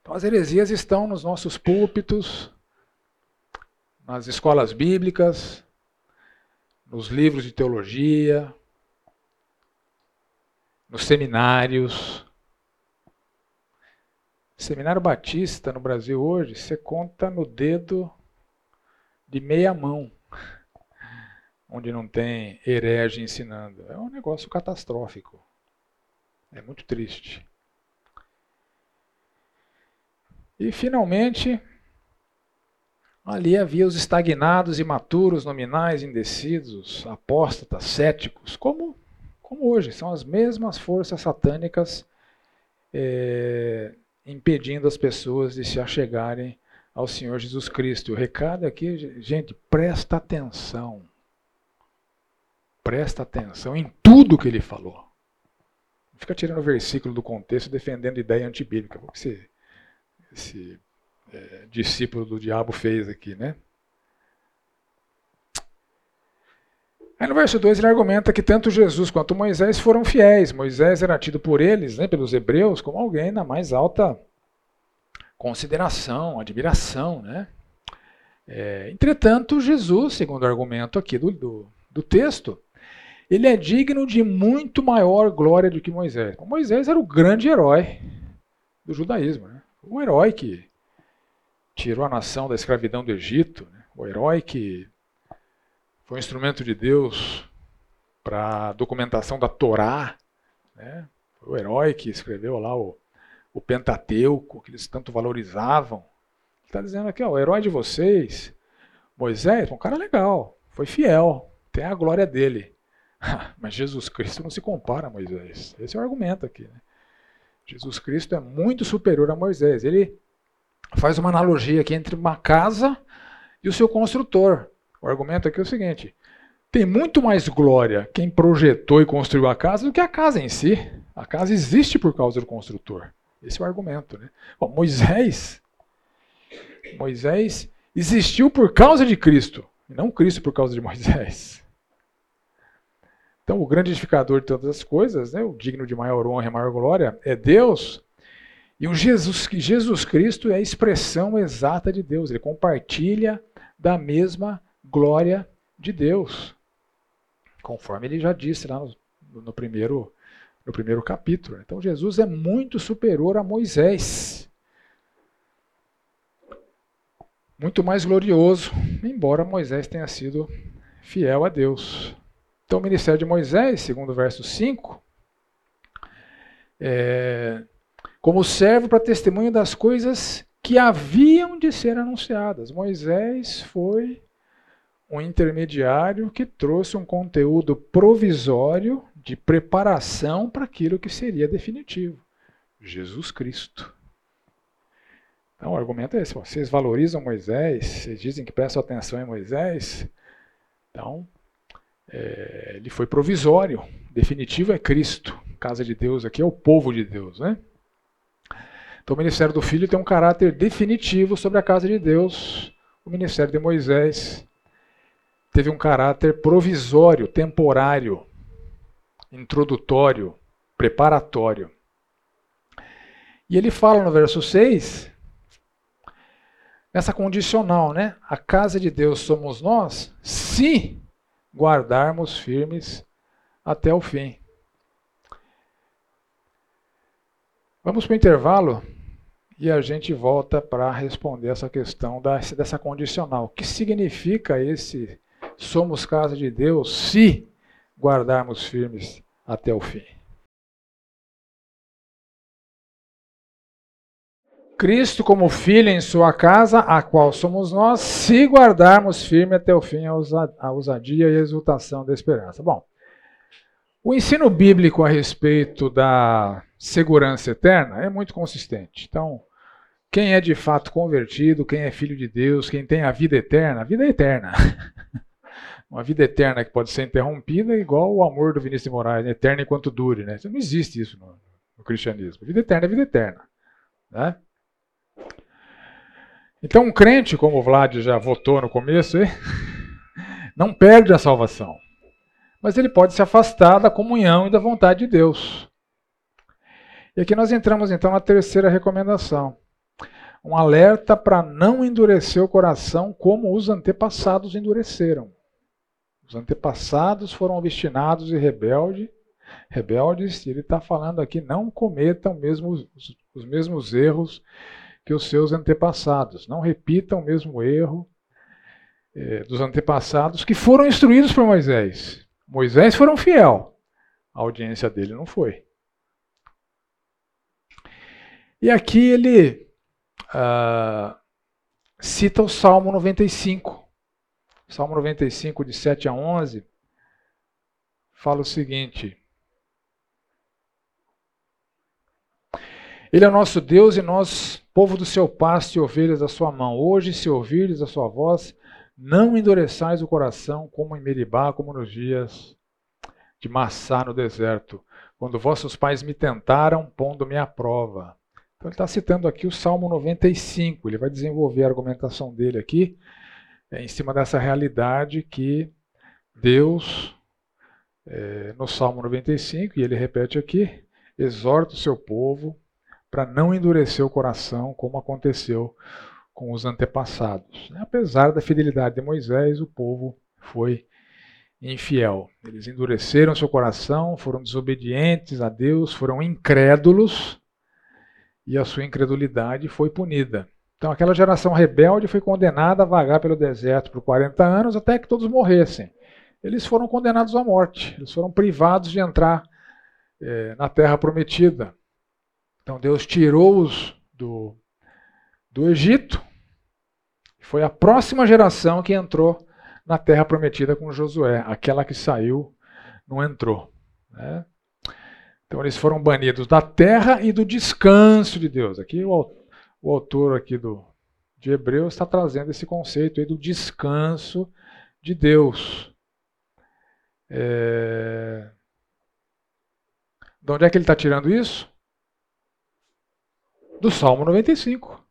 Então, as heresias estão nos nossos púlpitos, nas escolas bíblicas, nos livros de teologia, nos seminários. Seminário Batista no Brasil hoje, você conta no dedo de meia mão, onde não tem herege ensinando. É um negócio catastrófico. É muito triste. E finalmente, ali havia os estagnados, imaturos, nominais, indecisos, apóstatas, céticos, como, como hoje. São as mesmas forças satânicas é, impedindo as pessoas de se achegarem ao Senhor Jesus Cristo. O recado aqui, gente, presta atenção. Presta atenção em tudo que ele falou. Não fica tirando o versículo do contexto defendendo ideia antibíblica. Você esse é, discípulo do diabo fez aqui, né? Aí no verso 2 ele argumenta que tanto Jesus quanto Moisés foram fiéis. Moisés era tido por eles, né, pelos hebreus, como alguém na mais alta consideração, admiração. Né? É, entretanto, Jesus, segundo o argumento aqui do, do, do, texto, ele é digno de muito maior glória do que Moisés. Moisés era o grande herói do judaísmo. Né? O herói que tirou a nação da escravidão do Egito, né? o herói que foi um instrumento de Deus para a documentação da Torá, né? o herói que escreveu lá o, o Pentateuco, que eles tanto valorizavam. Ele está dizendo aqui, ó, o herói de vocês, Moisés, um cara legal, foi fiel, tem a glória dele. Mas Jesus Cristo não se compara a Moisés. Esse é o argumento aqui. Né? Jesus Cristo é muito superior a Moisés. Ele faz uma analogia aqui entre uma casa e o seu construtor. O argumento aqui é o seguinte: tem muito mais glória quem projetou e construiu a casa do que a casa em si. A casa existe por causa do construtor. Esse é o argumento. Né? Bom, Moisés, Moisés existiu por causa de Cristo, não Cristo por causa de Moisés. Então, o grande edificador de todas as coisas, né, o digno de maior honra e maior glória, é Deus. E o Jesus, Jesus Cristo é a expressão exata de Deus. Ele compartilha da mesma glória de Deus. Conforme ele já disse lá no, no primeiro, no primeiro capítulo. Então, Jesus é muito superior a Moisés. Muito mais glorioso, embora Moisés tenha sido fiel a Deus. Então, o ministério de Moisés, segundo o verso 5, é, como servo para testemunho das coisas que haviam de ser anunciadas. Moisés foi um intermediário que trouxe um conteúdo provisório de preparação para aquilo que seria definitivo. Jesus Cristo. Então o argumento é esse: vocês valorizam Moisés, vocês dizem que prestam atenção em Moisés, então é, ele foi provisório, definitivo é Cristo. Casa de Deus aqui é o povo de Deus, né? Então o ministério do Filho tem um caráter definitivo sobre a casa de Deus. O ministério de Moisés teve um caráter provisório, temporário, introdutório, preparatório. E ele fala no verso 6, nessa condicional, né? A casa de Deus somos nós, se guardarmos firmes até o fim. Vamos para o intervalo e a gente volta para responder essa questão dessa condicional. O que significa esse somos casa de Deus se guardarmos firmes até o fim? Cristo como filho em sua casa, a qual somos nós, se guardarmos firme até o fim a ousadia e a exultação da esperança. Bom, o ensino bíblico a respeito da segurança eterna é muito consistente. Então, quem é de fato convertido, quem é filho de Deus, quem tem a vida eterna, a vida é eterna. Uma vida eterna que pode ser interrompida, igual o amor do Vinícius de Moraes, eterna enquanto dure. Né? Não existe isso no, no cristianismo. Vida eterna é vida eterna. Né? Então, um crente, como o Vlad já votou no começo, não perde a salvação. Mas ele pode se afastar da comunhão e da vontade de Deus. E aqui nós entramos então na terceira recomendação. Um alerta para não endurecer o coração como os antepassados endureceram. Os antepassados foram obstinados e rebelde, rebeldes, e ele está falando aqui: não cometam mesmo os, os mesmos erros que os seus antepassados. Não repitam o mesmo erro é, dos antepassados que foram instruídos por Moisés. Moisés foram fiel, a audiência dele não foi. E aqui ele uh, cita o Salmo 95. Salmo 95, de 7 a 11, fala o seguinte: Ele é nosso Deus e nós, povo do seu pasto e ovelhas da sua mão. Hoje, se ouvirdes a sua voz, não endureçais o coração como em Meribá, como nos dias de Massá no deserto, quando vossos pais me tentaram, pondo-me à prova. Então ele está citando aqui o Salmo 95. Ele vai desenvolver a argumentação dele aqui é, em cima dessa realidade que Deus, é, no Salmo 95, e ele repete aqui, exorta o seu povo para não endurecer o coração, como aconteceu com os antepassados. Apesar da fidelidade de Moisés, o povo foi infiel. Eles endureceram seu coração, foram desobedientes a Deus, foram incrédulos e a sua incredulidade foi punida. Então, aquela geração rebelde foi condenada a vagar pelo deserto por 40 anos até que todos morressem. Eles foram condenados à morte, eles foram privados de entrar é, na terra prometida. Então Deus tirou-os do, do Egito. Foi a próxima geração que entrou na terra prometida com Josué. Aquela que saiu não entrou. Né? Então eles foram banidos da terra e do descanso de Deus. Aqui o, o autor aqui do, de Hebreus está trazendo esse conceito aí do descanso de Deus. É... De onde é que ele está tirando isso? Do Salmo 95.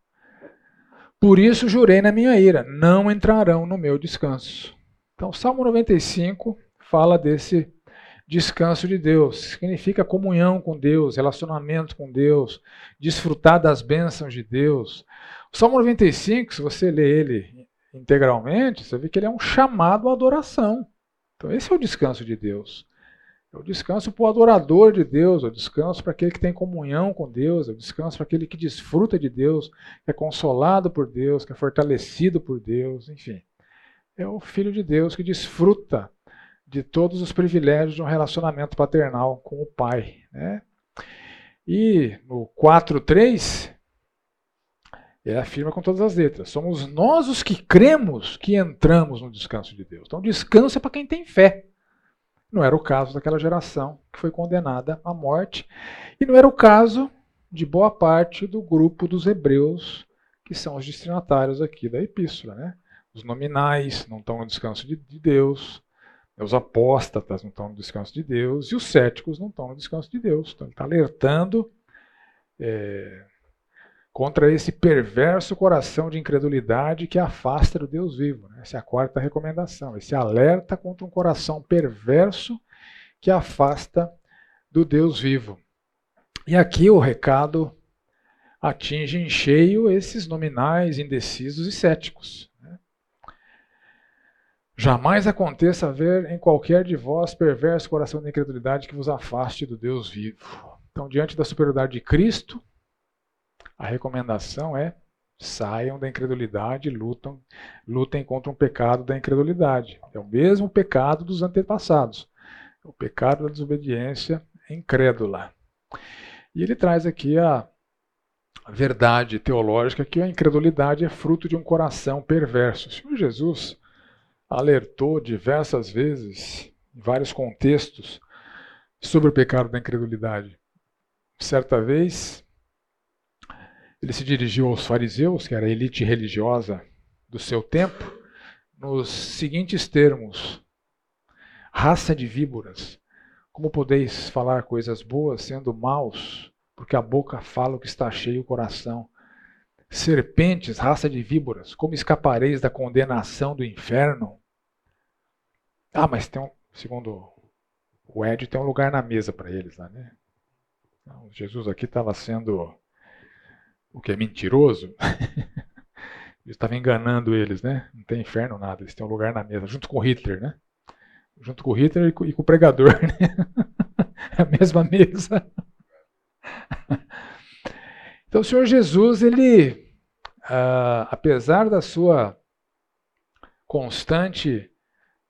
Por isso jurei na minha ira, não entrarão no meu descanso. Então, o Salmo 95 fala desse descanso de Deus, significa comunhão com Deus, relacionamento com Deus, desfrutar das bênçãos de Deus. O Salmo 95, se você ler ele integralmente, você vê que ele é um chamado à adoração. Então, esse é o descanso de Deus. O descanso para o adorador de Deus, o descanso para aquele que tem comunhão com Deus, o descanso para aquele que desfruta de Deus, que é consolado por Deus, que é fortalecido por Deus, enfim. É o filho de Deus que desfruta de todos os privilégios de um relacionamento paternal com o Pai. Né? E no 4.3, ele afirma com todas as letras: somos nós os que cremos que entramos no descanso de Deus. Então, descanso é para quem tem fé. Não era o caso daquela geração que foi condenada à morte. E não era o caso de boa parte do grupo dos hebreus, que são os destinatários aqui da epístola. Né? Os nominais não estão no descanso de, de Deus, os apóstatas não estão no descanso de Deus, e os céticos não estão no descanso de Deus. Então ele está alertando é, contra esse perverso coração de incredulidade que afasta do Deus vivo. Né? Essa é a quarta recomendação. Esse alerta contra um coração perverso que afasta do Deus vivo. E aqui o recado atinge em cheio esses nominais, indecisos e céticos. Né? Jamais aconteça haver em qualquer de vós perverso coração de incredulidade que vos afaste do Deus vivo. Então, diante da superioridade de Cristo, a recomendação é saiam da incredulidade, lutam, lutem contra um pecado da incredulidade. É o mesmo pecado dos antepassados, o pecado da desobediência incrédula. E ele traz aqui a verdade teológica que a incredulidade é fruto de um coração perverso. O Senhor Jesus alertou diversas vezes, em vários contextos, sobre o pecado da incredulidade. Certa vez, ele se dirigiu aos fariseus, que era a elite religiosa do seu tempo, nos seguintes termos: raça de víboras, como podeis falar coisas boas sendo maus, porque a boca fala o que está cheio o coração? Serpentes, raça de víboras, como escapareis da condenação do inferno? Ah, mas tem um, segundo o Ed, tem um lugar na mesa para eles lá, né? Então, Jesus aqui estava sendo o que é mentiroso, estava enganando eles, né? Não tem inferno nada, eles têm um lugar na mesa, junto com Hitler, né? Junto com Hitler e com, e com o pregador, né? a mesma mesa. Então o Senhor Jesus, ele, uh, apesar da sua constante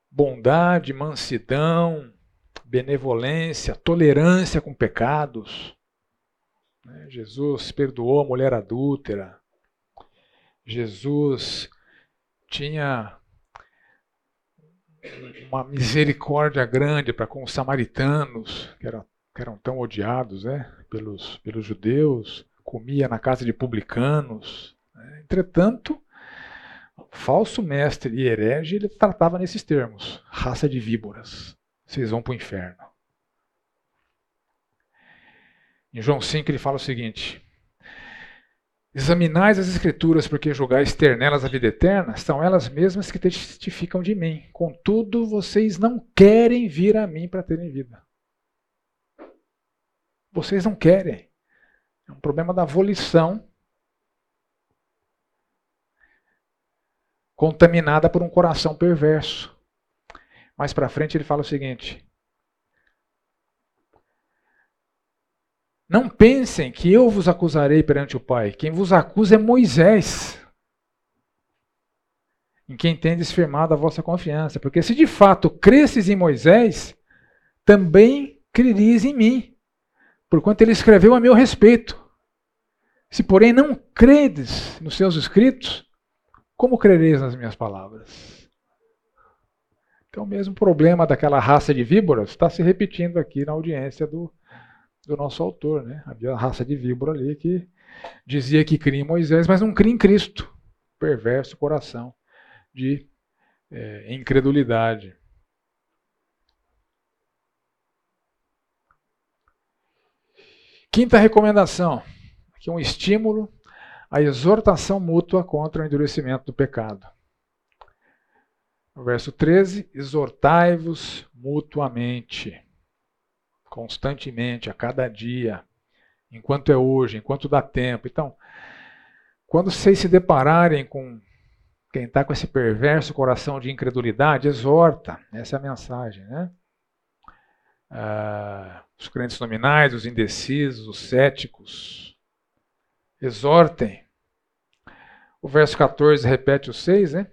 bondade, mansidão, benevolência, tolerância com pecados? Jesus perdoou a mulher adúltera. Jesus tinha uma misericórdia grande para com os samaritanos, que eram, que eram tão odiados né, pelos, pelos judeus, comia na casa de publicanos. Né? Entretanto, falso mestre e herege ele tratava nesses termos: raça de víboras, vocês vão para o inferno. Em João 5 ele fala o seguinte: Examinais as Escrituras, porque julgais ter nelas a vida eterna, são elas mesmas que testificam de mim. Contudo, vocês não querem vir a mim para terem vida. Vocês não querem. É um problema da volição contaminada por um coração perverso. Mais para frente ele fala o seguinte: Não pensem que eu vos acusarei perante o Pai. Quem vos acusa é Moisés, em quem tendes firmado a vossa confiança. Porque se de fato cresces em Moisés, também crereis em mim, porquanto ele escreveu a meu respeito. Se, porém, não credes nos seus escritos, como crereis nas minhas palavras? Então, o mesmo problema daquela raça de víboras está se repetindo aqui na audiência do, do nosso autor. Né? Havia a raça de víbora ali que dizia que cria em Moisés, mas não cria em Cristo. Perverso coração de é, incredulidade. Quinta recomendação, aqui um estímulo à exortação mútua contra o endurecimento do pecado. Verso 13, exortai-vos mutuamente constantemente, a cada dia, enquanto é hoje, enquanto dá tempo. Então, quando vocês se depararem com quem está com esse perverso coração de incredulidade, exorta. Essa é a mensagem, né? Ah, os crentes nominais, os indecisos, os céticos, exortem. O verso 14 repete o 6, né?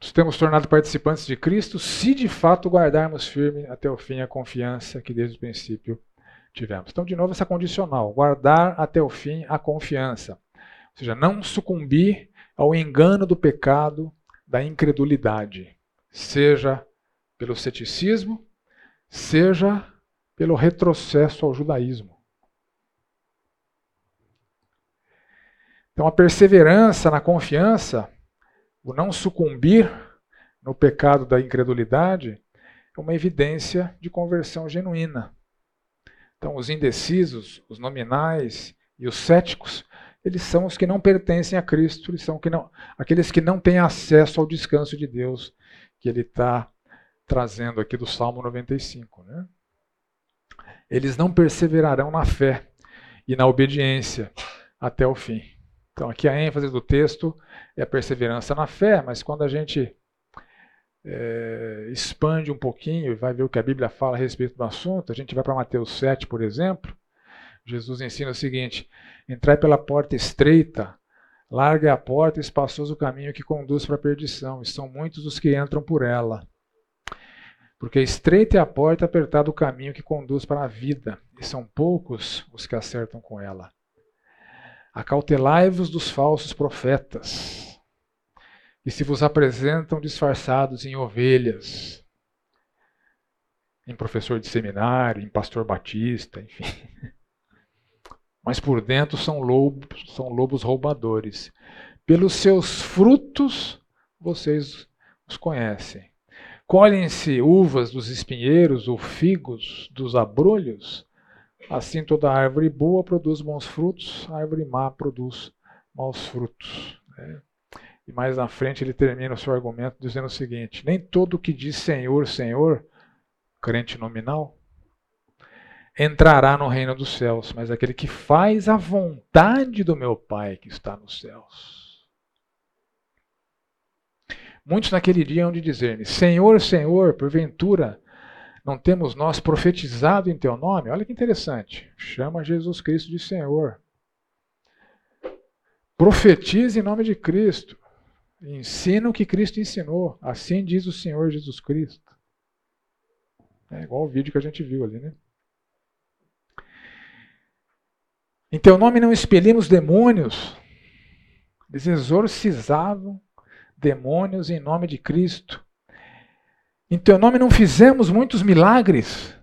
nos temos tornado participantes de Cristo se de fato guardarmos firme até o fim a confiança que desde o princípio tivemos. Então, de novo, essa condicional: guardar até o fim a confiança. Ou seja, não sucumbir ao engano do pecado, da incredulidade, seja pelo ceticismo, seja pelo retrocesso ao judaísmo. Então, a perseverança na confiança o não sucumbir no pecado da incredulidade, é uma evidência de conversão genuína. Então os indecisos, os nominais e os céticos, eles são os que não pertencem a Cristo, eles são que não, aqueles que não têm acesso ao descanso de Deus que ele está trazendo aqui do Salmo 95. Né? Eles não perseverarão na fé e na obediência até o fim. Então, aqui a ênfase do texto é a perseverança na fé, mas quando a gente é, expande um pouquinho e vai ver o que a Bíblia fala a respeito do assunto, a gente vai para Mateus 7, por exemplo. Jesus ensina o seguinte: entrai pela porta estreita, larga a porta e espaçoso o caminho que conduz para a perdição, e são muitos os que entram por ela. Porque estreita é a porta, apertado o caminho que conduz para a vida, e são poucos os que acertam com ela. Acautelai-vos dos falsos profetas, que se vos apresentam disfarçados em ovelhas, em professor de seminário, em pastor batista, enfim. Mas por dentro são lobos, são lobos roubadores. Pelos seus frutos vocês os conhecem. Colhem-se uvas dos espinheiros ou figos dos abrolhos? Assim toda árvore boa produz bons frutos, árvore má produz maus frutos. Né? E mais na frente ele termina o seu argumento dizendo o seguinte: Nem todo que diz Senhor, Senhor, crente nominal, entrará no reino dos céus, mas aquele que faz a vontade do meu Pai que está nos céus. Muitos naquele dia hão de dizer-me: Senhor, Senhor, porventura não temos nós profetizado em teu nome? Olha que interessante. Chama Jesus Cristo de Senhor. Profetize em nome de Cristo. Ensina o que Cristo ensinou. Assim diz o Senhor Jesus Cristo. É igual o vídeo que a gente viu ali, né? Em teu nome não expelimos demônios. Eles exorcizavam demônios em nome de Cristo. Em teu nome não fizemos muitos milagres.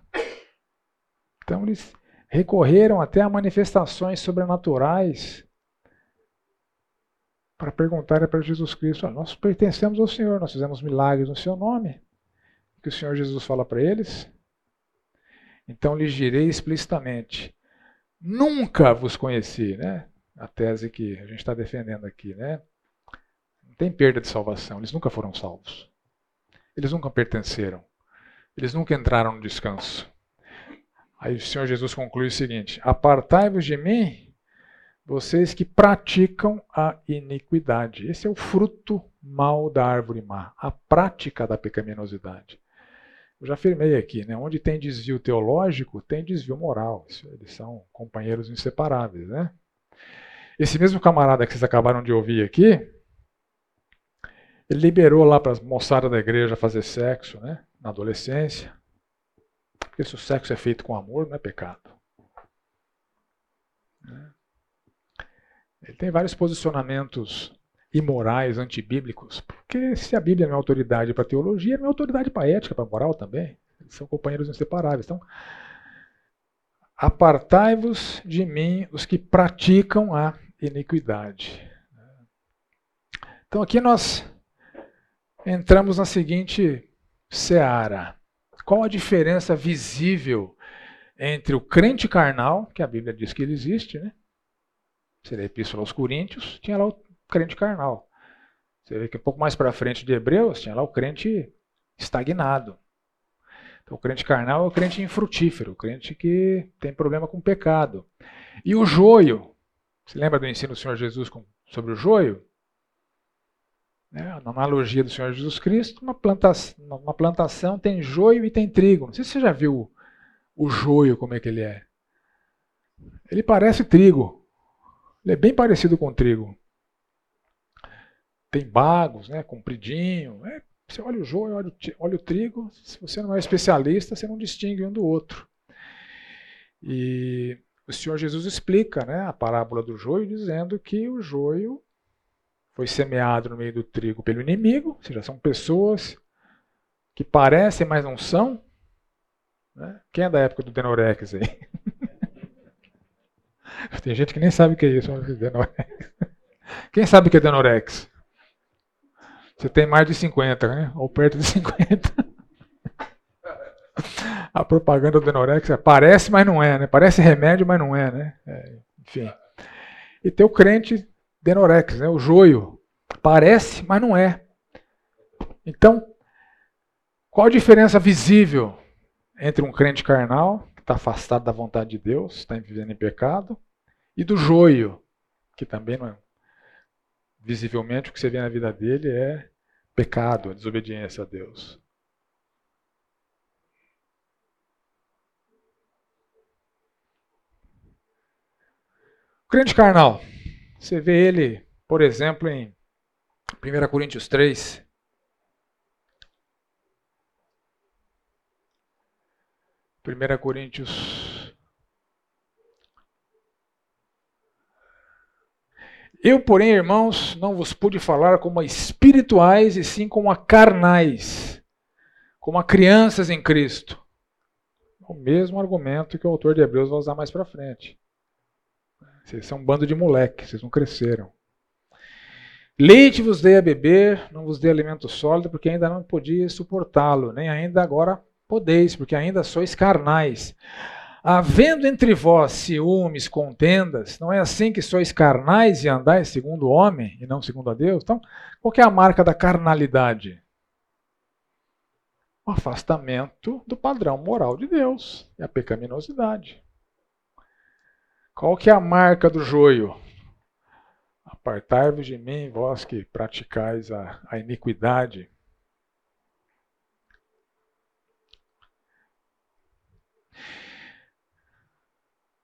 Então eles recorreram até a manifestações sobrenaturais para perguntar para Jesus Cristo: Nós pertencemos ao Senhor, nós fizemos milagres no seu nome. O que o Senhor Jesus fala para eles? Então lhes direi explicitamente: Nunca vos conheci, né? A tese que a gente está defendendo aqui, né? tem perda de salvação, eles nunca foram salvos. Eles nunca pertenceram. Eles nunca entraram no descanso. Aí o Senhor Jesus conclui o seguinte: Apartai-vos de mim, vocês que praticam a iniquidade. Esse é o fruto mal da árvore má, a prática da pecaminosidade. Eu já afirmei aqui, né? onde tem desvio teológico, tem desvio moral. Eles são companheiros inseparáveis. Né? Esse mesmo camarada que vocês acabaram de ouvir aqui, ele liberou lá para as moçadas da igreja fazer sexo, né? Na adolescência. Porque se o sexo é feito com amor, não é pecado. Né? Ele tem vários posicionamentos imorais, antibíblicos, porque se a Bíblia é minha autoridade para teologia, é minha autoridade para ética, para moral também. Eles são companheiros inseparáveis. Então, apartai-vos de mim os que praticam a iniquidade. Então aqui nós entramos na seguinte seara. Qual a diferença visível entre o crente carnal, que a Bíblia diz que ele existe, né? Seria a Epístola aos Coríntios, tinha lá o crente carnal. Você vê que um pouco mais para frente de Hebreus, tinha lá o crente estagnado. Então, o crente carnal é o crente infrutífero, o crente que tem problema com o pecado. E o joio, você lembra do ensino do Senhor Jesus sobre o joio? Né? Na analogia do Senhor Jesus Cristo, uma plantação, uma plantação tem joio e tem trigo. Não sei se você já viu o, o joio, como é que ele é. Ele parece trigo. Ele é bem parecido com trigo. Tem bagos, né, compridinho. É, você olha o joio, olha o, olha o trigo. Se você não é especialista, você não distingue um do outro. E o Senhor Jesus explica né, a parábola do joio, dizendo que o joio foi semeado no meio do trigo pelo inimigo, ou seja, são pessoas que parecem, mas não são. Né? Quem é da época do Denorex aí? Tem gente que nem sabe o que é isso, Denorex. Quem sabe o que é Denorex? Você tem mais de 50, né? Ou perto de 50. A propaganda do Denorex parece, mas não é, né? Parece remédio, mas não é, né? É, enfim. E tem o crente Denorex, né? O joio. Parece, mas não é. Então, qual a diferença visível entre um crente carnal, que está afastado da vontade de Deus, está vivendo em pecado, e do joio, que também não é. Visivelmente, o que você vê na vida dele é pecado, a desobediência a Deus. O crente carnal, você vê ele, por exemplo, em 1 Coríntios 3. Primeira Coríntios. Eu, porém, irmãos, não vos pude falar como a espirituais, e sim como a carnais, como a crianças em Cristo. O mesmo argumento que o autor de Hebreus vai usar mais para frente. Vocês são um bando de moleques, vocês não cresceram. Leite vos dei a beber, não vos dei alimento sólido, porque ainda não podia suportá-lo, nem ainda agora podeis, porque ainda sois carnais. Havendo entre vós ciúmes, contendas, não é assim que sois carnais e andais segundo o homem e não segundo a Deus? Então, qual é a marca da carnalidade? O afastamento do padrão moral de Deus e a pecaminosidade. Qual que é a marca do joio? Apartai-vos de mim, vós que praticais a, a iniquidade.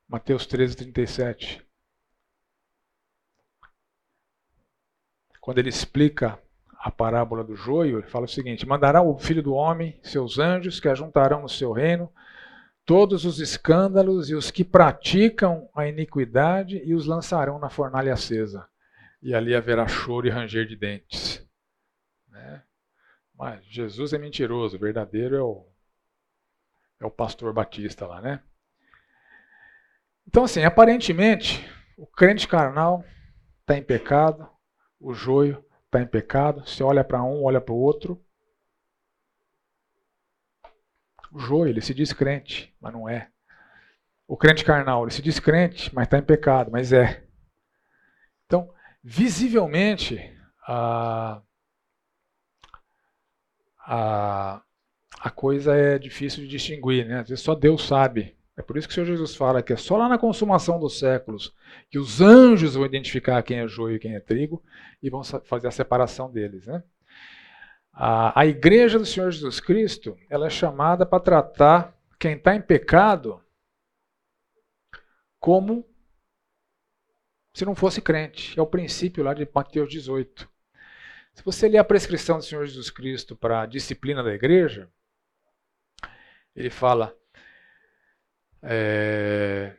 Mateus 13, 37. Quando ele explica a parábola do joio, ele fala o seguinte: Mandará o filho do homem seus anjos que ajuntarão no seu reino todos os escândalos e os que praticam a iniquidade e os lançarão na fornalha acesa. E ali haverá choro e ranger de dentes. Né? Mas Jesus é mentiroso, o verdadeiro é o, é o pastor Batista lá, né? Então, assim, aparentemente, o crente carnal está em pecado, o joio está em pecado. Você olha para um, olha para o outro, O joio, ele se diz crente, mas não é. O crente carnal, ele se diz crente, mas está em pecado, mas é. Então, visivelmente, a, a, a coisa é difícil de distinguir, né? Às vezes só Deus sabe. É por isso que o Senhor Jesus fala que é só lá na consumação dos séculos que os anjos vão identificar quem é joio e quem é trigo e vão fazer a separação deles, né? A, a igreja do Senhor Jesus Cristo, ela é chamada para tratar quem está em pecado como se não fosse crente. É o princípio lá de Mateus 18. Se você ler a prescrição do Senhor Jesus Cristo para a disciplina da igreja, ele fala. É,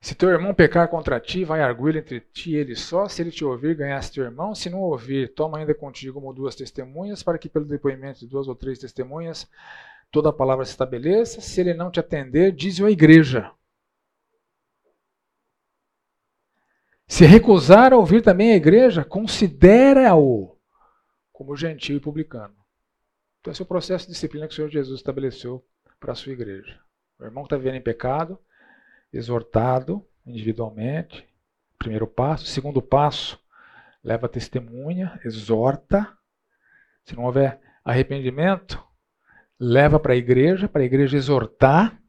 se teu irmão pecar contra ti, vai arguir entre ti e ele só. Se ele te ouvir, ganhaste teu irmão. Se não ouvir, toma ainda contigo como duas testemunhas, para que pelo depoimento de duas ou três testemunhas toda a palavra se estabeleça. Se ele não te atender, diz-o à igreja. Se recusar a ouvir também a igreja, considera-o como gentil e publicano. Então, esse é o processo de disciplina que o Senhor Jesus estabeleceu para a sua igreja. O irmão que está vivendo em pecado, exortado individualmente. Primeiro passo. Segundo passo, leva testemunha, exorta. Se não houver arrependimento, leva para a igreja, para a igreja exortar.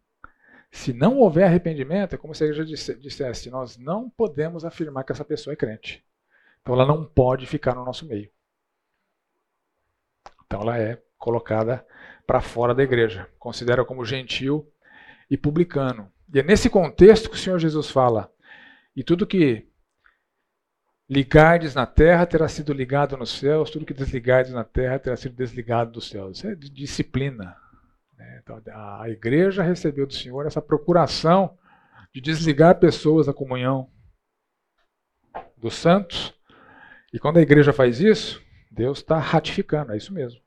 Se não houver arrependimento, é como se a igreja dissesse: nós não podemos afirmar que essa pessoa é crente. Então ela não pode ficar no nosso meio. Então ela é colocada para fora da igreja. Considera como gentil e publicano. E é nesse contexto que o Senhor Jesus fala: e tudo que ligardes na terra terá sido ligado nos céus, tudo que desligardes na terra terá sido desligado dos céus. Isso é de disciplina. Né? Então, a igreja recebeu do Senhor essa procuração de desligar pessoas da comunhão dos santos. E quando a igreja faz isso, Deus está ratificando, é isso mesmo.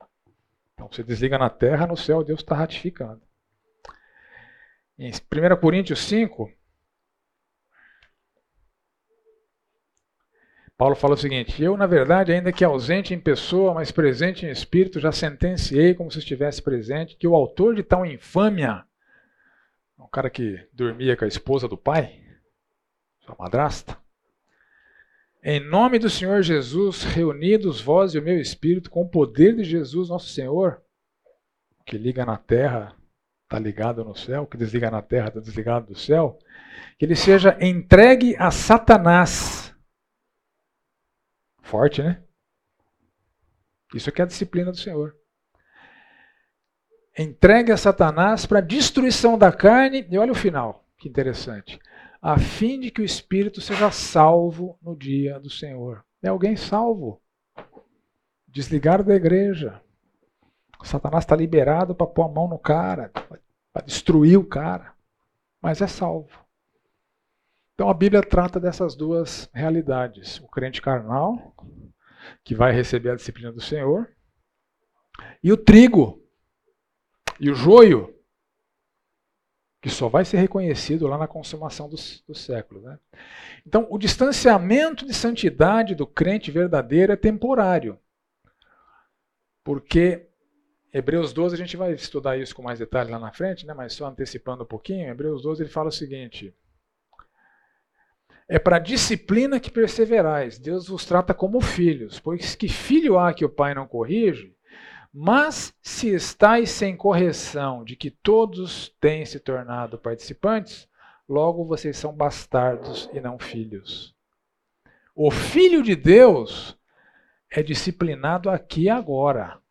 Então você desliga na terra, no céu Deus está ratificando. Em 1 Coríntios 5, Paulo fala o seguinte: Eu, na verdade, ainda que ausente em pessoa, mas presente em espírito, já sentenciei como se estivesse presente que o autor de tal infâmia, um cara que dormia com a esposa do pai, sua madrasta, em nome do Senhor Jesus, reunidos vós e o meu espírito, com o poder de Jesus, nosso Senhor, que liga na terra, está ligado no céu, que desliga na terra, está desligado do céu, que ele seja entregue a Satanás. Forte, né? Isso aqui é a disciplina do Senhor. Entregue a Satanás para destruição da carne, e olha o final, que interessante. A fim de que o espírito seja salvo no dia do Senhor. É alguém salvo. Desligar da igreja. Satanás está liberado para pôr a mão no cara, para destruir o cara, mas é salvo. Então a Bíblia trata dessas duas realidades: o crente carnal, que vai receber a disciplina do Senhor, e o trigo, e o joio, que só vai ser reconhecido lá na consumação dos, dos séculos. Né? Então, o distanciamento de santidade do crente verdadeiro é temporário. Porque Hebreus 12, a gente vai estudar isso com mais detalhe lá na frente, né? mas só antecipando um pouquinho, Hebreus 12 ele fala o seguinte: É para disciplina que perseverais, Deus vos trata como filhos, pois que filho há que o pai não corrige? Mas se estáis sem correção de que todos têm se tornado participantes, logo vocês são bastardos e não filhos. O filho de Deus é disciplinado aqui e agora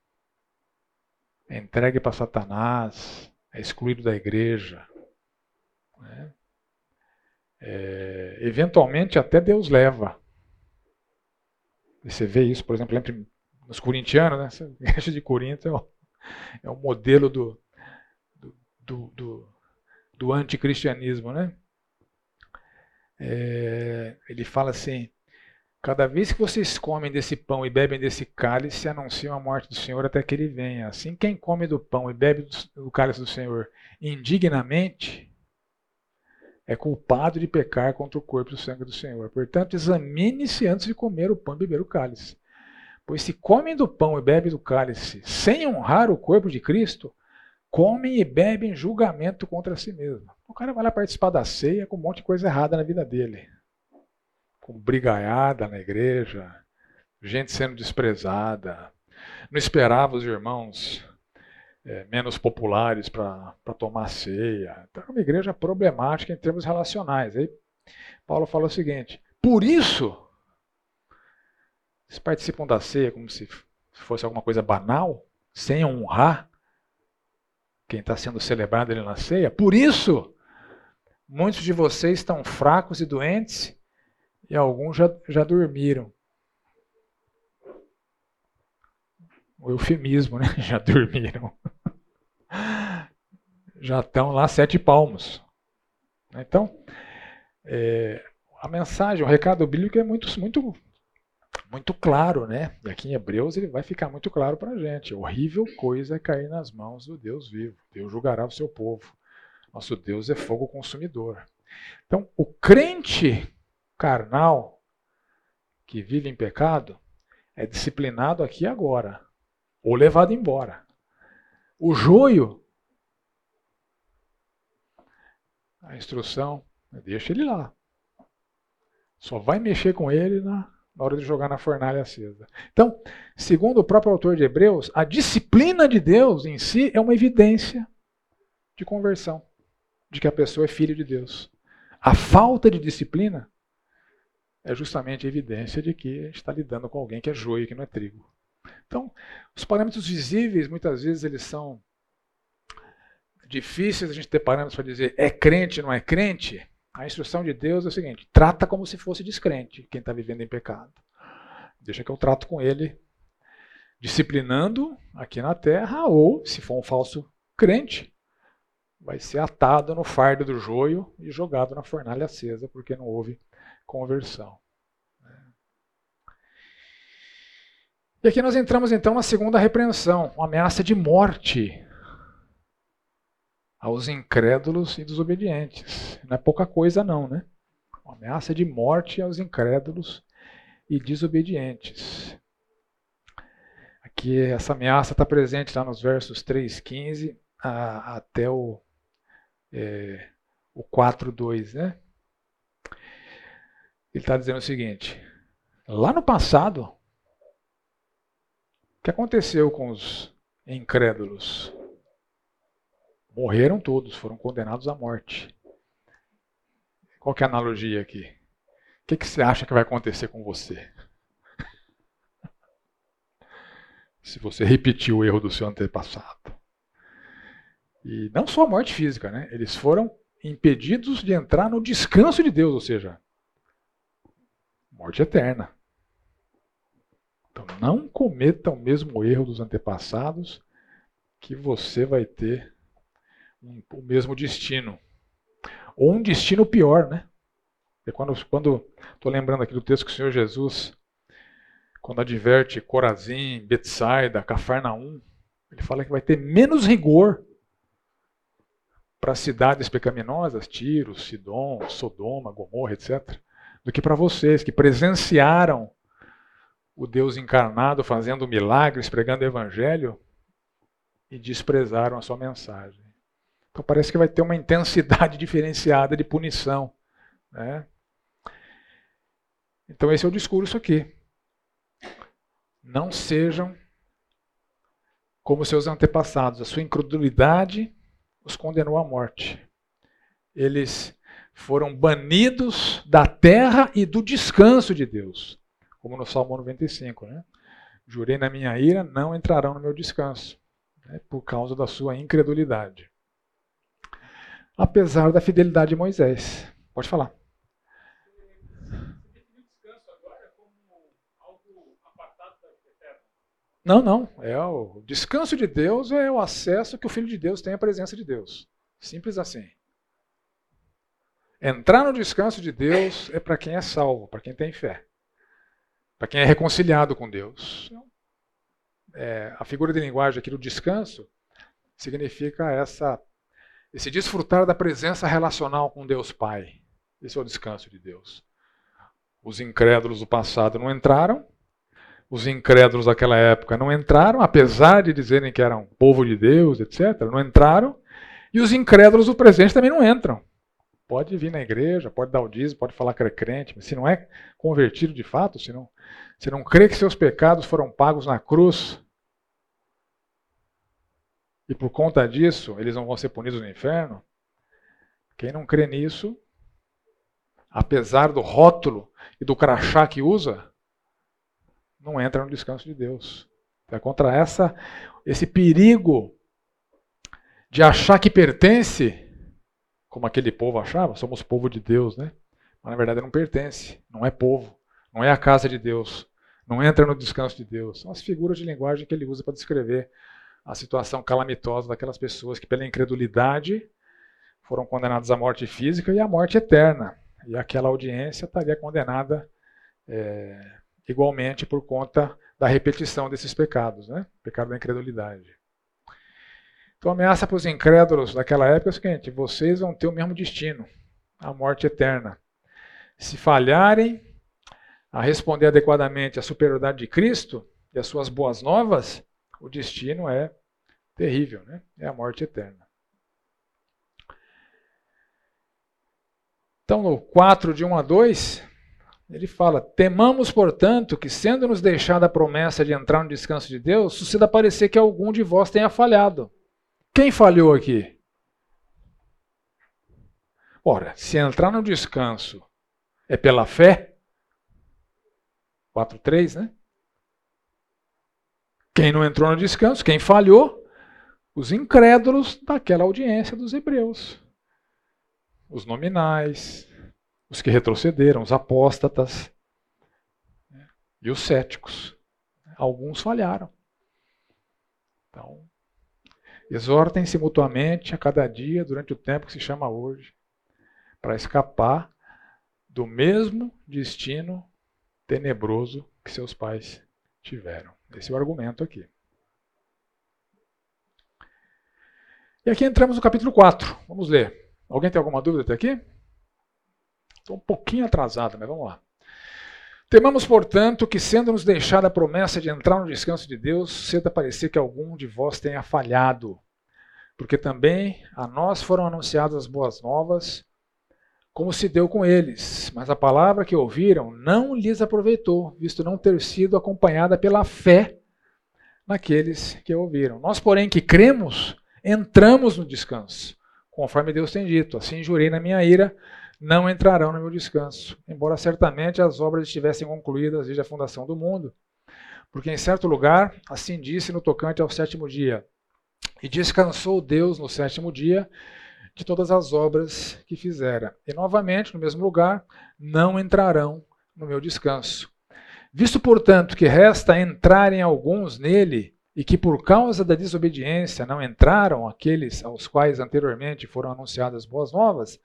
é entregue para Satanás, é excluído da igreja. Né? É, eventualmente até Deus leva. E você vê isso, por exemplo, entre nos corintianos, né? Essa igreja de Corinto é o, é o modelo do, do, do, do, do anticristianismo. Né? É, ele fala assim: Cada vez que vocês comem desse pão e bebem desse cálice, anunciam a morte do Senhor até que ele venha. Assim, quem come do pão e bebe do cálice do Senhor indignamente é culpado de pecar contra o corpo e o sangue do Senhor. Portanto, examine-se antes de comer o pão e beber o cálice. Pois se comem do pão e bebem do cálice sem honrar o corpo de Cristo, comem e bebem julgamento contra si mesmo. O cara vai lá participar da ceia com um monte de coisa errada na vida dele com brigaiada na igreja, gente sendo desprezada. Não esperava os irmãos é, menos populares para tomar ceia. Então, é uma igreja problemática em termos relacionais. Aí Paulo fala o seguinte: por isso, eles participam da ceia como se fosse alguma coisa banal, sem honrar quem está sendo celebrado ali na ceia. Por isso, muitos de vocês estão fracos e doentes e alguns já, já dormiram. O eufemismo, né? Já dormiram. Já estão lá sete palmos. Então, é, a mensagem, o recado bíblico é muito, muito, muito claro, né? E aqui em Hebreus ele vai ficar muito claro para a gente. Horrível coisa é cair nas mãos do Deus vivo. Deus julgará o seu povo. Nosso Deus é fogo consumidor. Então, o crente carnal que vive em pecado é disciplinado aqui agora ou levado embora. O joio, a instrução, deixa ele lá. Só vai mexer com ele na, na hora de jogar na fornalha acesa. Então, segundo o próprio autor de Hebreus, a disciplina de Deus em si é uma evidência de conversão, de que a pessoa é filho de Deus. A falta de disciplina é justamente a evidência de que a gente está lidando com alguém que é joio, que não é trigo. Então, os parâmetros visíveis, muitas vezes, eles são difíceis a gente ter parâmetros para dizer é crente, não é crente. A instrução de Deus é o seguinte: trata como se fosse descrente quem está vivendo em pecado. Deixa que eu trato com ele disciplinando aqui na terra, ou, se for um falso crente, vai ser atado no fardo do joio e jogado na fornalha acesa, porque não houve conversão. E aqui nós entramos então na segunda repreensão, uma ameaça de morte aos incrédulos e desobedientes. Não é pouca coisa não, né? Uma ameaça de morte aos incrédulos e desobedientes. Aqui essa ameaça está presente lá nos versos 3,15 até o, é, o 4,2, né? Ele está dizendo o seguinte: lá no passado, o que aconteceu com os incrédulos? Morreram todos, foram condenados à morte. Qual é a analogia aqui? O que, que você acha que vai acontecer com você? Se você repetir o erro do seu antepassado. E não só a morte física, né? Eles foram impedidos de entrar no descanso de Deus, ou seja, morte eterna. Então não cometa o mesmo erro dos antepassados, que você vai ter um, o mesmo destino ou um destino pior, né? E quando estou lembrando aqui do texto que o Senhor Jesus, quando adverte Corazim, Betsaida, Cafarnaum, ele fala que vai ter menos rigor para cidades pecaminosas, Tiro, Sidom, Sodoma, Gomorra, etc., do que para vocês que presenciaram o Deus encarnado fazendo milagres, pregando o evangelho e desprezaram a sua mensagem. Então parece que vai ter uma intensidade diferenciada de punição. Né? Então esse é o discurso aqui. Não sejam como seus antepassados. A sua incredulidade os condenou à morte. Eles foram banidos da terra e do descanso de Deus. Como no Salmo 95. Né? Jurei na minha ira, não entrarão no meu descanso. Né? Por causa da sua incredulidade apesar da fidelidade de Moisés. Pode falar. Não, não. É o descanso de Deus é o acesso que o Filho de Deus tem à presença de Deus. Simples assim. Entrar no descanso de Deus é para quem é salvo, para quem tem fé, para quem é reconciliado com Deus. É, a figura de linguagem aqui do descanso significa essa esse desfrutar da presença relacional com Deus Pai. Esse é o descanso de Deus. Os incrédulos do passado não entraram, os incrédulos daquela época não entraram, apesar de dizerem que eram povo de Deus, etc., não entraram, e os incrédulos do presente também não entram. Pode vir na igreja, pode dar o dízimo, pode falar que é crente, mas se não é convertido de fato, se não, se não crê que seus pecados foram pagos na cruz, e por conta disso eles não vão ser punidos no inferno, quem não crê nisso, apesar do rótulo e do crachá que usa, não entra no descanso de Deus. É contra essa esse perigo de achar que pertence, como aquele povo achava, somos povo de Deus, né? Mas na verdade não pertence, não é povo, não é a casa de Deus, não entra no descanso de Deus. São as figuras de linguagem que ele usa para descrever a situação calamitosa daquelas pessoas que, pela incredulidade, foram condenadas à morte física e à morte eterna. E aquela audiência estaria condenada é, igualmente por conta da repetição desses pecados, né? pecado da incredulidade. Então, a ameaça para os incrédulos daquela época é o seguinte: vocês vão ter o mesmo destino, a morte eterna. Se falharem a responder adequadamente à superioridade de Cristo e às suas boas novas, o destino é terrível, né? É a morte eterna. Então, no 4, de 1 a 2, ele fala: Temamos, portanto, que, sendo-nos deixada a promessa de entrar no descanso de Deus, suceda parecer que algum de vós tenha falhado. Quem falhou aqui? Ora, se entrar no descanso é pela fé, 4.3, né? Quem não entrou no descanso, quem falhou, os incrédulos daquela audiência dos hebreus. Os nominais, os que retrocederam, os apóstatas né, e os céticos. Alguns falharam. Então, exortem-se mutuamente a cada dia durante o tempo que se chama hoje, para escapar do mesmo destino tenebroso que seus pais tiveram. Esse é o argumento aqui. E aqui entramos no capítulo 4. Vamos ler. Alguém tem alguma dúvida até aqui? Estou um pouquinho atrasado, mas vamos lá. Temamos, portanto, que, sendo-nos deixada a promessa de entrar no descanso de Deus, cedo parecer que algum de vós tenha falhado. Porque também a nós foram anunciadas as boas novas, como se deu com eles. Mas a palavra que ouviram não lhes aproveitou, visto não ter sido acompanhada pela fé naqueles que ouviram. Nós, porém, que cremos, entramos no descanso, conforme Deus tem dito. Assim jurei na minha ira não entrarão no meu descanso, embora certamente as obras estivessem concluídas desde a fundação do mundo. Porque em certo lugar, assim disse no tocante ao sétimo dia: E descansou Deus no sétimo dia de todas as obras que fizera. E novamente, no mesmo lugar, não entrarão no meu descanso. Visto, portanto, que resta entrarem alguns nele, e que por causa da desobediência não entraram aqueles aos quais anteriormente foram anunciadas boas novas,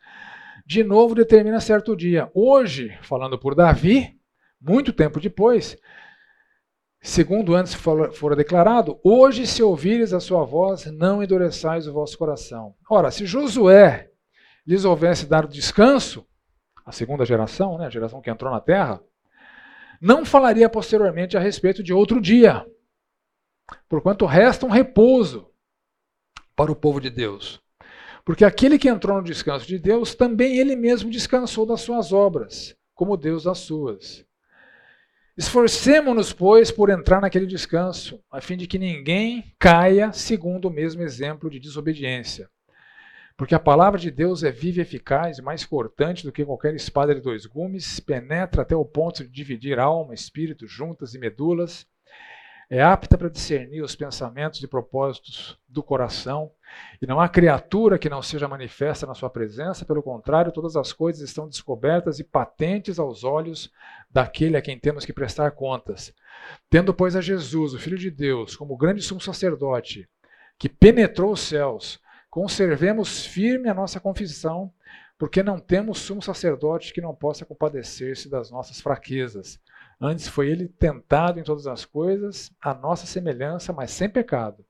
de novo determina certo dia. Hoje, falando por Davi, muito tempo depois, segundo antes fora declarado, hoje se ouvires a sua voz, não endureçais o vosso coração. Ora, se Josué lhes houvesse dado descanso, a segunda geração, né, a geração que entrou na terra, não falaria posteriormente a respeito de outro dia, porquanto resta um repouso para o povo de Deus. Porque aquele que entrou no descanso de Deus, também ele mesmo descansou das suas obras, como Deus das suas. Esforcemo-nos, pois, por entrar naquele descanso, a fim de que ninguém caia segundo o mesmo exemplo de desobediência. Porque a palavra de Deus é viva e eficaz, mais cortante do que qualquer espada de dois gumes, penetra até o ponto de dividir alma, espírito, juntas e medulas, é apta para discernir os pensamentos e propósitos do coração, e não há criatura que não seja manifesta na sua presença, pelo contrário, todas as coisas estão descobertas e patentes aos olhos daquele a quem temos que prestar contas. Tendo, pois, a Jesus, o Filho de Deus, como grande sumo sacerdote, que penetrou os céus, conservemos firme a nossa confissão, porque não temos sumo sacerdote que não possa compadecer-se das nossas fraquezas Antes foi ele tentado em todas as coisas, a nossa semelhança, mas sem pecado.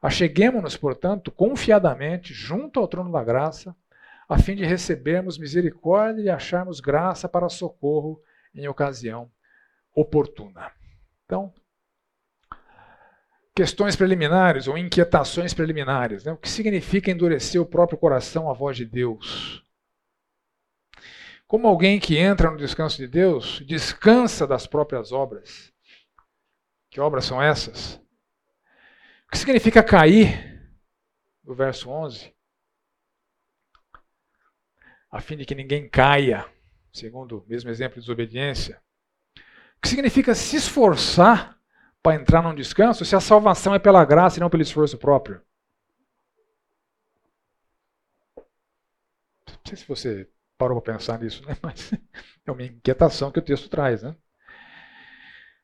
Acheguemos-nos, portanto, confiadamente junto ao trono da graça, a fim de recebermos misericórdia e acharmos graça para socorro em ocasião oportuna. Então, questões preliminares ou inquietações preliminares. Né? O que significa endurecer o próprio coração à voz de Deus? Como alguém que entra no descanso de Deus, descansa das próprias obras. Que obras são essas? O que significa cair? No verso 11. A fim de que ninguém caia, segundo o mesmo exemplo de desobediência. O que significa se esforçar para entrar num descanso se a salvação é pela graça e não pelo esforço próprio? Não sei se você parou para pensar nisso, né? mas é uma inquietação que o texto traz. Né?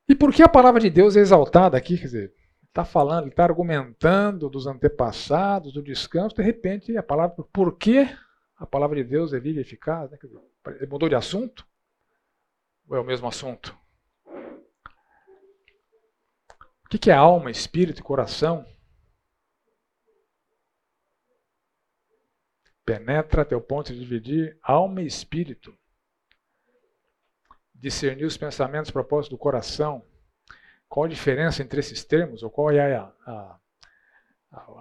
E por que a palavra de Deus é exaltada aqui? Quer dizer, está falando, está argumentando dos antepassados, do descanso, de repente a palavra, por que a palavra de Deus é viva e eficaz? Né? Ele mudou de assunto? Ou é o mesmo assunto? O que é alma, espírito e coração? Penetra até o ponto de dividir alma e espírito. Discernir os pensamentos propósitos do coração. Qual a diferença entre esses termos? Ou qual é a, a,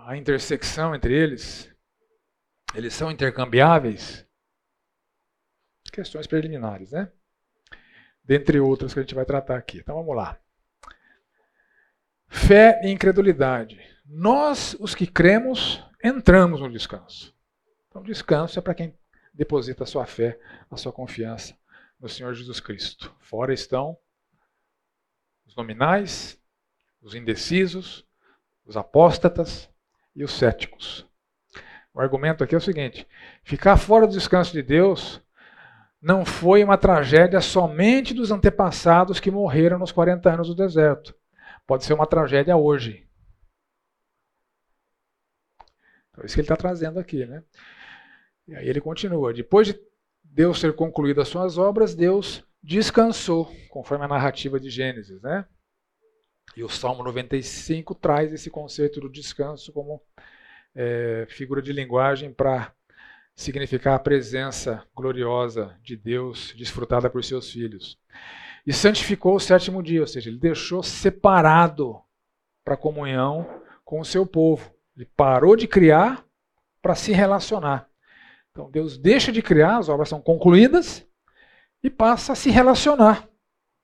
a intersecção entre eles? Eles são intercambiáveis? Questões preliminares, né? Dentre outras que a gente vai tratar aqui. Então vamos lá. Fé e incredulidade. Nós, os que cremos, entramos no descanso. Então, descanso é para quem deposita a sua fé, a sua confiança no Senhor Jesus Cristo. Fora estão os nominais, os indecisos, os apóstatas e os céticos. O argumento aqui é o seguinte: ficar fora do descanso de Deus não foi uma tragédia somente dos antepassados que morreram nos 40 anos do deserto. Pode ser uma tragédia hoje. Então, é isso que ele está trazendo aqui. Né? E aí ele continua: depois de Deus ter concluído as suas obras, Deus descansou, conforme a narrativa de Gênesis, né? E o Salmo 95 traz esse conceito do descanso como é, figura de linguagem para significar a presença gloriosa de Deus desfrutada por seus filhos. e santificou o sétimo dia, ou seja, ele deixou separado para comunhão com o seu povo. Ele parou de criar para se relacionar. Então Deus deixa de criar, as obras são concluídas e passa a se relacionar.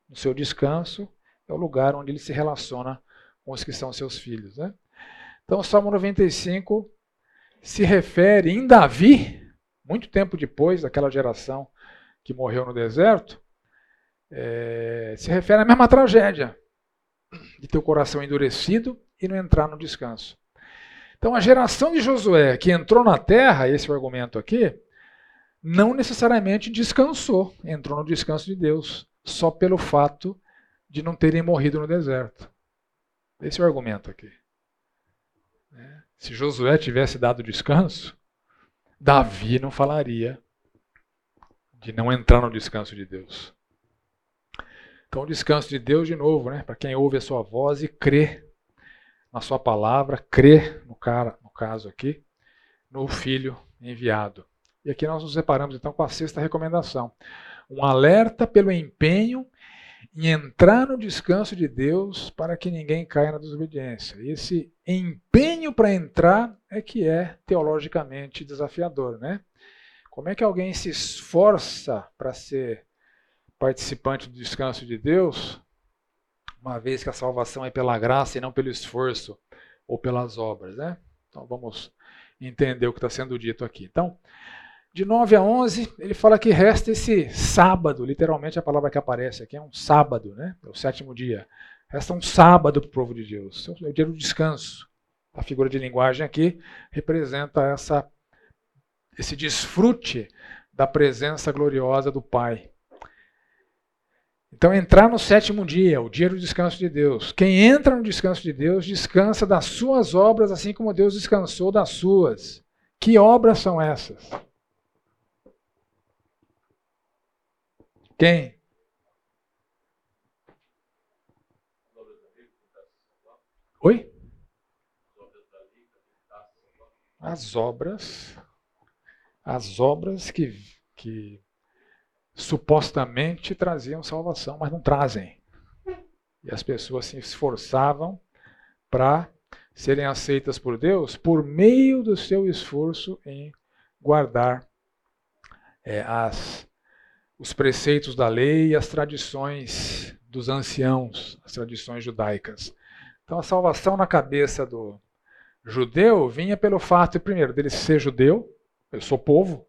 No seu descanso é o lugar onde ele se relaciona com os que são seus filhos. Né? Então o Salmo 95 se refere em Davi, muito tempo depois daquela geração que morreu no deserto, é, se refere à mesma tragédia de ter o coração endurecido e não entrar no descanso. Então, a geração de Josué que entrou na terra, esse é o argumento aqui, não necessariamente descansou, entrou no descanso de Deus, só pelo fato de não terem morrido no deserto. Esse é o argumento aqui. É. Se Josué tivesse dado descanso, Davi não falaria de não entrar no descanso de Deus. Então, o descanso de Deus, de novo, né, para quem ouve a sua voz e crê na sua palavra, crê, no, cara, no caso aqui, no Filho enviado. E aqui nós nos separamos então com a sexta recomendação. Um alerta pelo empenho em entrar no descanso de Deus para que ninguém caia na desobediência. E esse empenho para entrar é que é teologicamente desafiador, né? Como é que alguém se esforça para ser participante do descanso de Deus uma vez que a salvação é pela graça e não pelo esforço ou pelas obras. Né? Então vamos entender o que está sendo dito aqui. Então, de 9 a 11, ele fala que resta esse sábado, literalmente a palavra que aparece aqui é um sábado, né? é o sétimo dia. Resta um sábado para o povo de Deus, é o dia do descanso. A figura de linguagem aqui representa essa, esse desfrute da presença gloriosa do Pai. Então, entrar no sétimo dia, o dia do descanso de Deus. Quem entra no descanso de Deus, descansa das suas obras, assim como Deus descansou das suas. Que obras são essas? Quem? Oi? As obras. As obras que, que supostamente traziam salvação, mas não trazem. E as pessoas se esforçavam para serem aceitas por Deus por meio do seu esforço em guardar é, as, os preceitos da lei e as tradições dos anciãos, as tradições judaicas. Então a salvação na cabeça do judeu vinha pelo fato, primeiro, dele ser judeu, eu sou povo,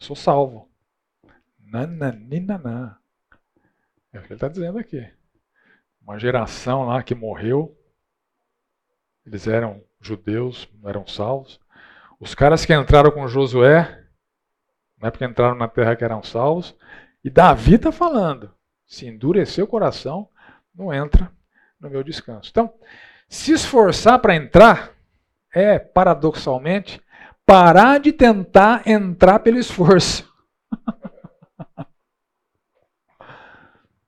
sou salvo. Nananinaná. É o que ele está dizendo aqui. Uma geração lá que morreu. Eles eram judeus, não eram salvos. Os caras que entraram com Josué, não é porque entraram na terra que eram salvos. E Davi está falando: se endurecer o coração, não entra no meu descanso. Então, se esforçar para entrar é, paradoxalmente, parar de tentar entrar pelo esforço.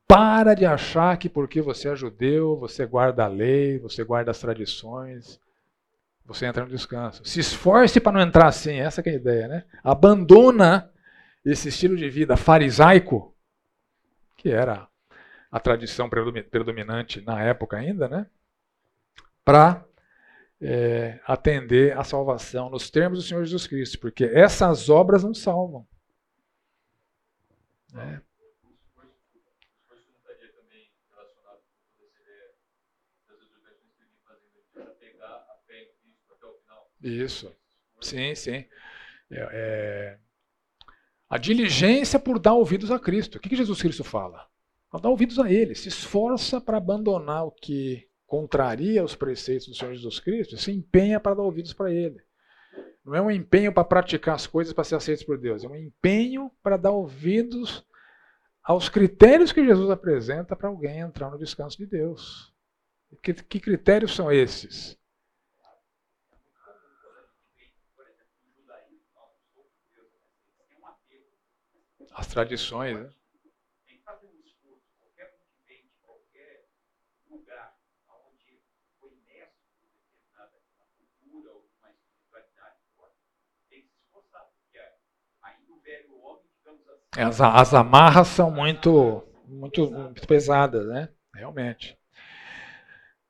Para de achar que porque você é judeu, você guarda a lei, você guarda as tradições, você entra no descanso. Se esforce para não entrar assim, essa é a ideia, né? Abandona esse estilo de vida farisaico, que era a tradição predominante na época ainda, né? Para é, atender à salvação nos termos do Senhor Jesus Cristo, porque essas obras não salvam. É. Isso. Sim, sim. É, é... A diligência por dar ouvidos a Cristo. O que, que Jesus Cristo fala? Para dar ouvidos a Ele. Se esforça para abandonar o que contraria os preceitos do Senhor Jesus Cristo, se empenha para dar ouvidos para Ele. Não é um empenho para praticar as coisas para ser aceito por Deus, é um empenho para dar ouvidos aos critérios que Jesus apresenta para alguém entrar no descanso de Deus. Que, que critérios são esses? as tradições. Né? Tem que fazer um esforço. Qualquer um que vem de qualquer lugar onde foi imerso por determinada cultura ou uma espiritualidade tem que se esforçar, porque ainda o velho homem, digamos assim. As, as amarras são muito muito, muito pesadas, né? Realmente.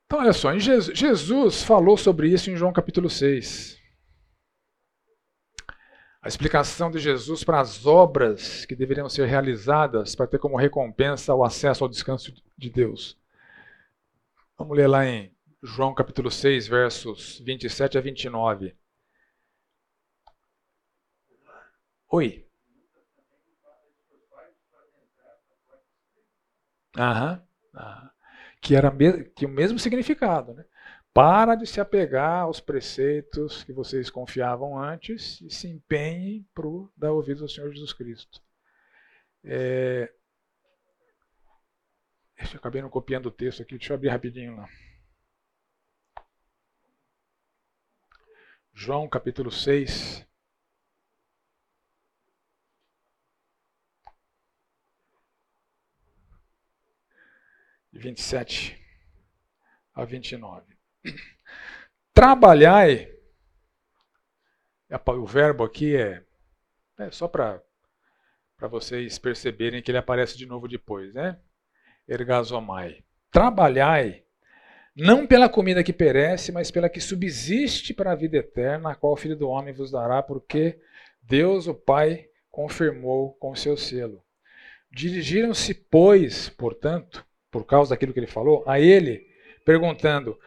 Então, olha só, Jesus, Jesus falou sobre isso em João capítulo 6. A explicação de Jesus para as obras que deveriam ser realizadas para ter como recompensa o acesso ao descanso de Deus. Vamos ler lá em João capítulo 6, versos 27 a 29. Oi. Aham. aham. Que era que o mesmo significado, né? Para de se apegar aos preceitos que vocês confiavam antes e se empenhe para dar ouvidos ao Senhor Jesus Cristo. É... Eu acabei não copiando o texto aqui, deixa eu abrir rapidinho lá. João capítulo 6. De 27 a 29. Trabalhai, o verbo aqui é, é só para vocês perceberem que ele aparece de novo depois, né? Ergazomai. Trabalhai, não pela comida que perece, mas pela que subsiste para a vida eterna, a qual o Filho do Homem vos dará, porque Deus, o Pai, confirmou com seu selo. Dirigiram-se, pois, portanto, por causa daquilo que ele falou, a ele, perguntando: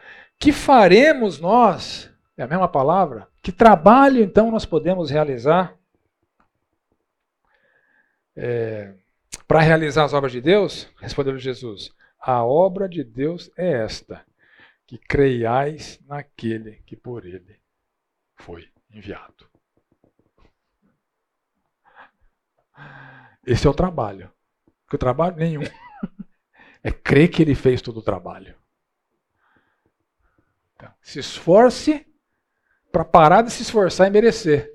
Que faremos nós? É a mesma palavra? Que trabalho então nós podemos realizar é, para realizar as obras de Deus? Respondeu Jesus: A obra de Deus é esta, que creiais naquele que por ele foi enviado. Esse é o trabalho. Que o trabalho nenhum é crer que ele fez todo o trabalho. Se esforce para parar de se esforçar e merecer.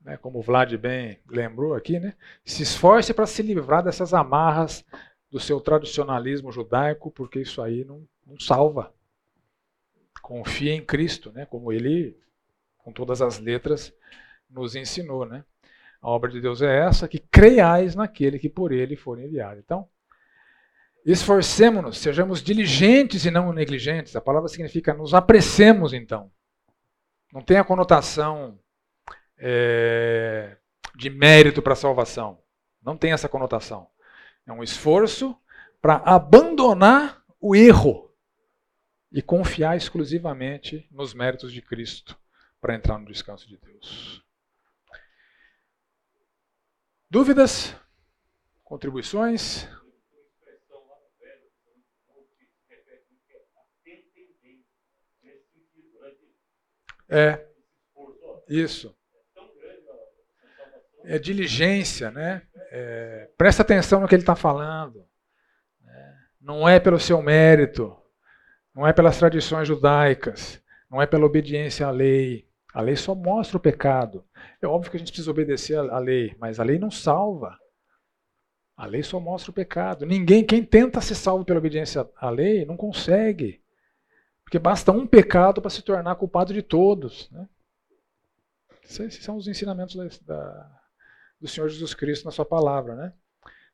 Né, como o Vlad bem lembrou aqui, né? se esforce para se livrar dessas amarras do seu tradicionalismo judaico, porque isso aí não, não salva. Confie em Cristo, né? como ele, com todas as letras, nos ensinou. Né? A obra de Deus é essa, que creiais naquele que por ele for enviado. Então, Esforcemos-nos, sejamos diligentes e não negligentes. A palavra significa nos apressemos, então. Não tem a conotação é, de mérito para a salvação. Não tem essa conotação. É um esforço para abandonar o erro e confiar exclusivamente nos méritos de Cristo para entrar no descanso de Deus. Dúvidas? Contribuições? É. Isso. É diligência, né? É, presta atenção no que ele está falando. Né? Não é pelo seu mérito, não é pelas tradições judaicas, não é pela obediência à lei. A lei só mostra o pecado. É óbvio que a gente precisa obedecer à lei, mas a lei não salva. A lei só mostra o pecado. Ninguém, quem tenta ser salvo pela obediência à lei, não consegue. Porque basta um pecado para se tornar culpado de todos. Né? Esses são os ensinamentos da, da, do Senhor Jesus Cristo na sua palavra. Né?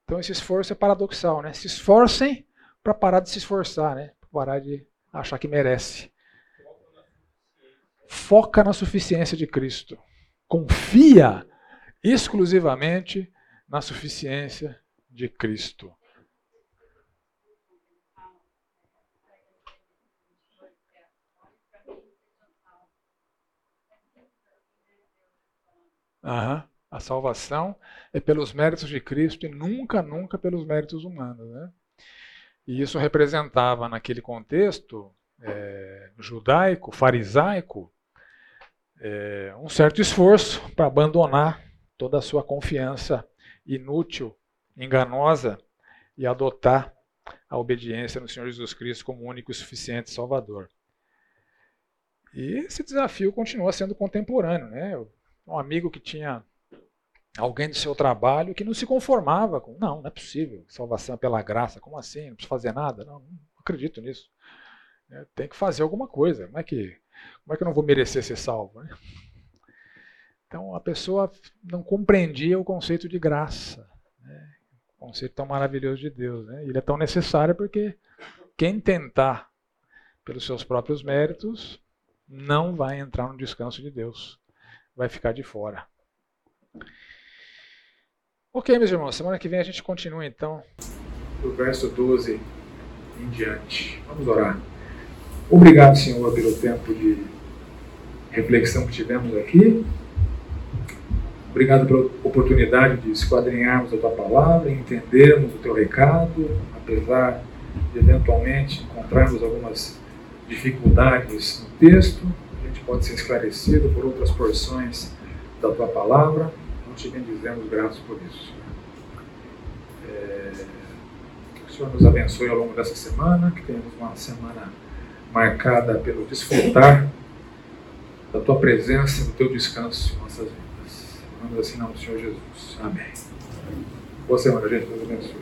Então esse esforço é paradoxal. Né? Se esforcem para parar de se esforçar, né? para parar de achar que merece. Foca na suficiência de Cristo. Confia exclusivamente na suficiência de Cristo. Uhum. A salvação é pelos méritos de Cristo e nunca, nunca pelos méritos humanos. Né? E isso representava, naquele contexto é, judaico, farisaico, é, um certo esforço para abandonar toda a sua confiança inútil, enganosa e adotar a obediência no Senhor Jesus Cristo como único e suficiente Salvador. E esse desafio continua sendo contemporâneo. Né? Um amigo que tinha alguém do seu trabalho que não se conformava com, não, não é possível, salvação é pela graça, como assim? Não precisa fazer nada? Não, não acredito nisso. É, tem que fazer alguma coisa. Como é que, como é que eu não vou merecer ser salvo? Né? Então a pessoa não compreendia o conceito de graça. Né? Conceito tão maravilhoso de Deus, né? Ele é tão necessário porque quem tentar pelos seus próprios méritos não vai entrar no descanso de Deus. Vai ficar de fora. Ok, meus irmãos, semana que vem a gente continua então do verso 12 em diante. Vamos orar. Obrigado, Senhor, pelo tempo de reflexão que tivemos aqui. Obrigado pela oportunidade de esquadrinharmos a tua palavra, entendermos o teu recado, apesar de eventualmente encontrarmos algumas dificuldades no texto, pode ser esclarecido por outras porções da tua palavra. Nós te bendizemos graças por isso. É... Que o Senhor nos abençoe ao longo dessa semana, que tenhamos uma semana marcada pelo desfrutar da tua presença, do teu descanso em nossas vidas. Vamos assim, do Senhor Jesus. Amém. Boa semana, gente. Deus abençoe.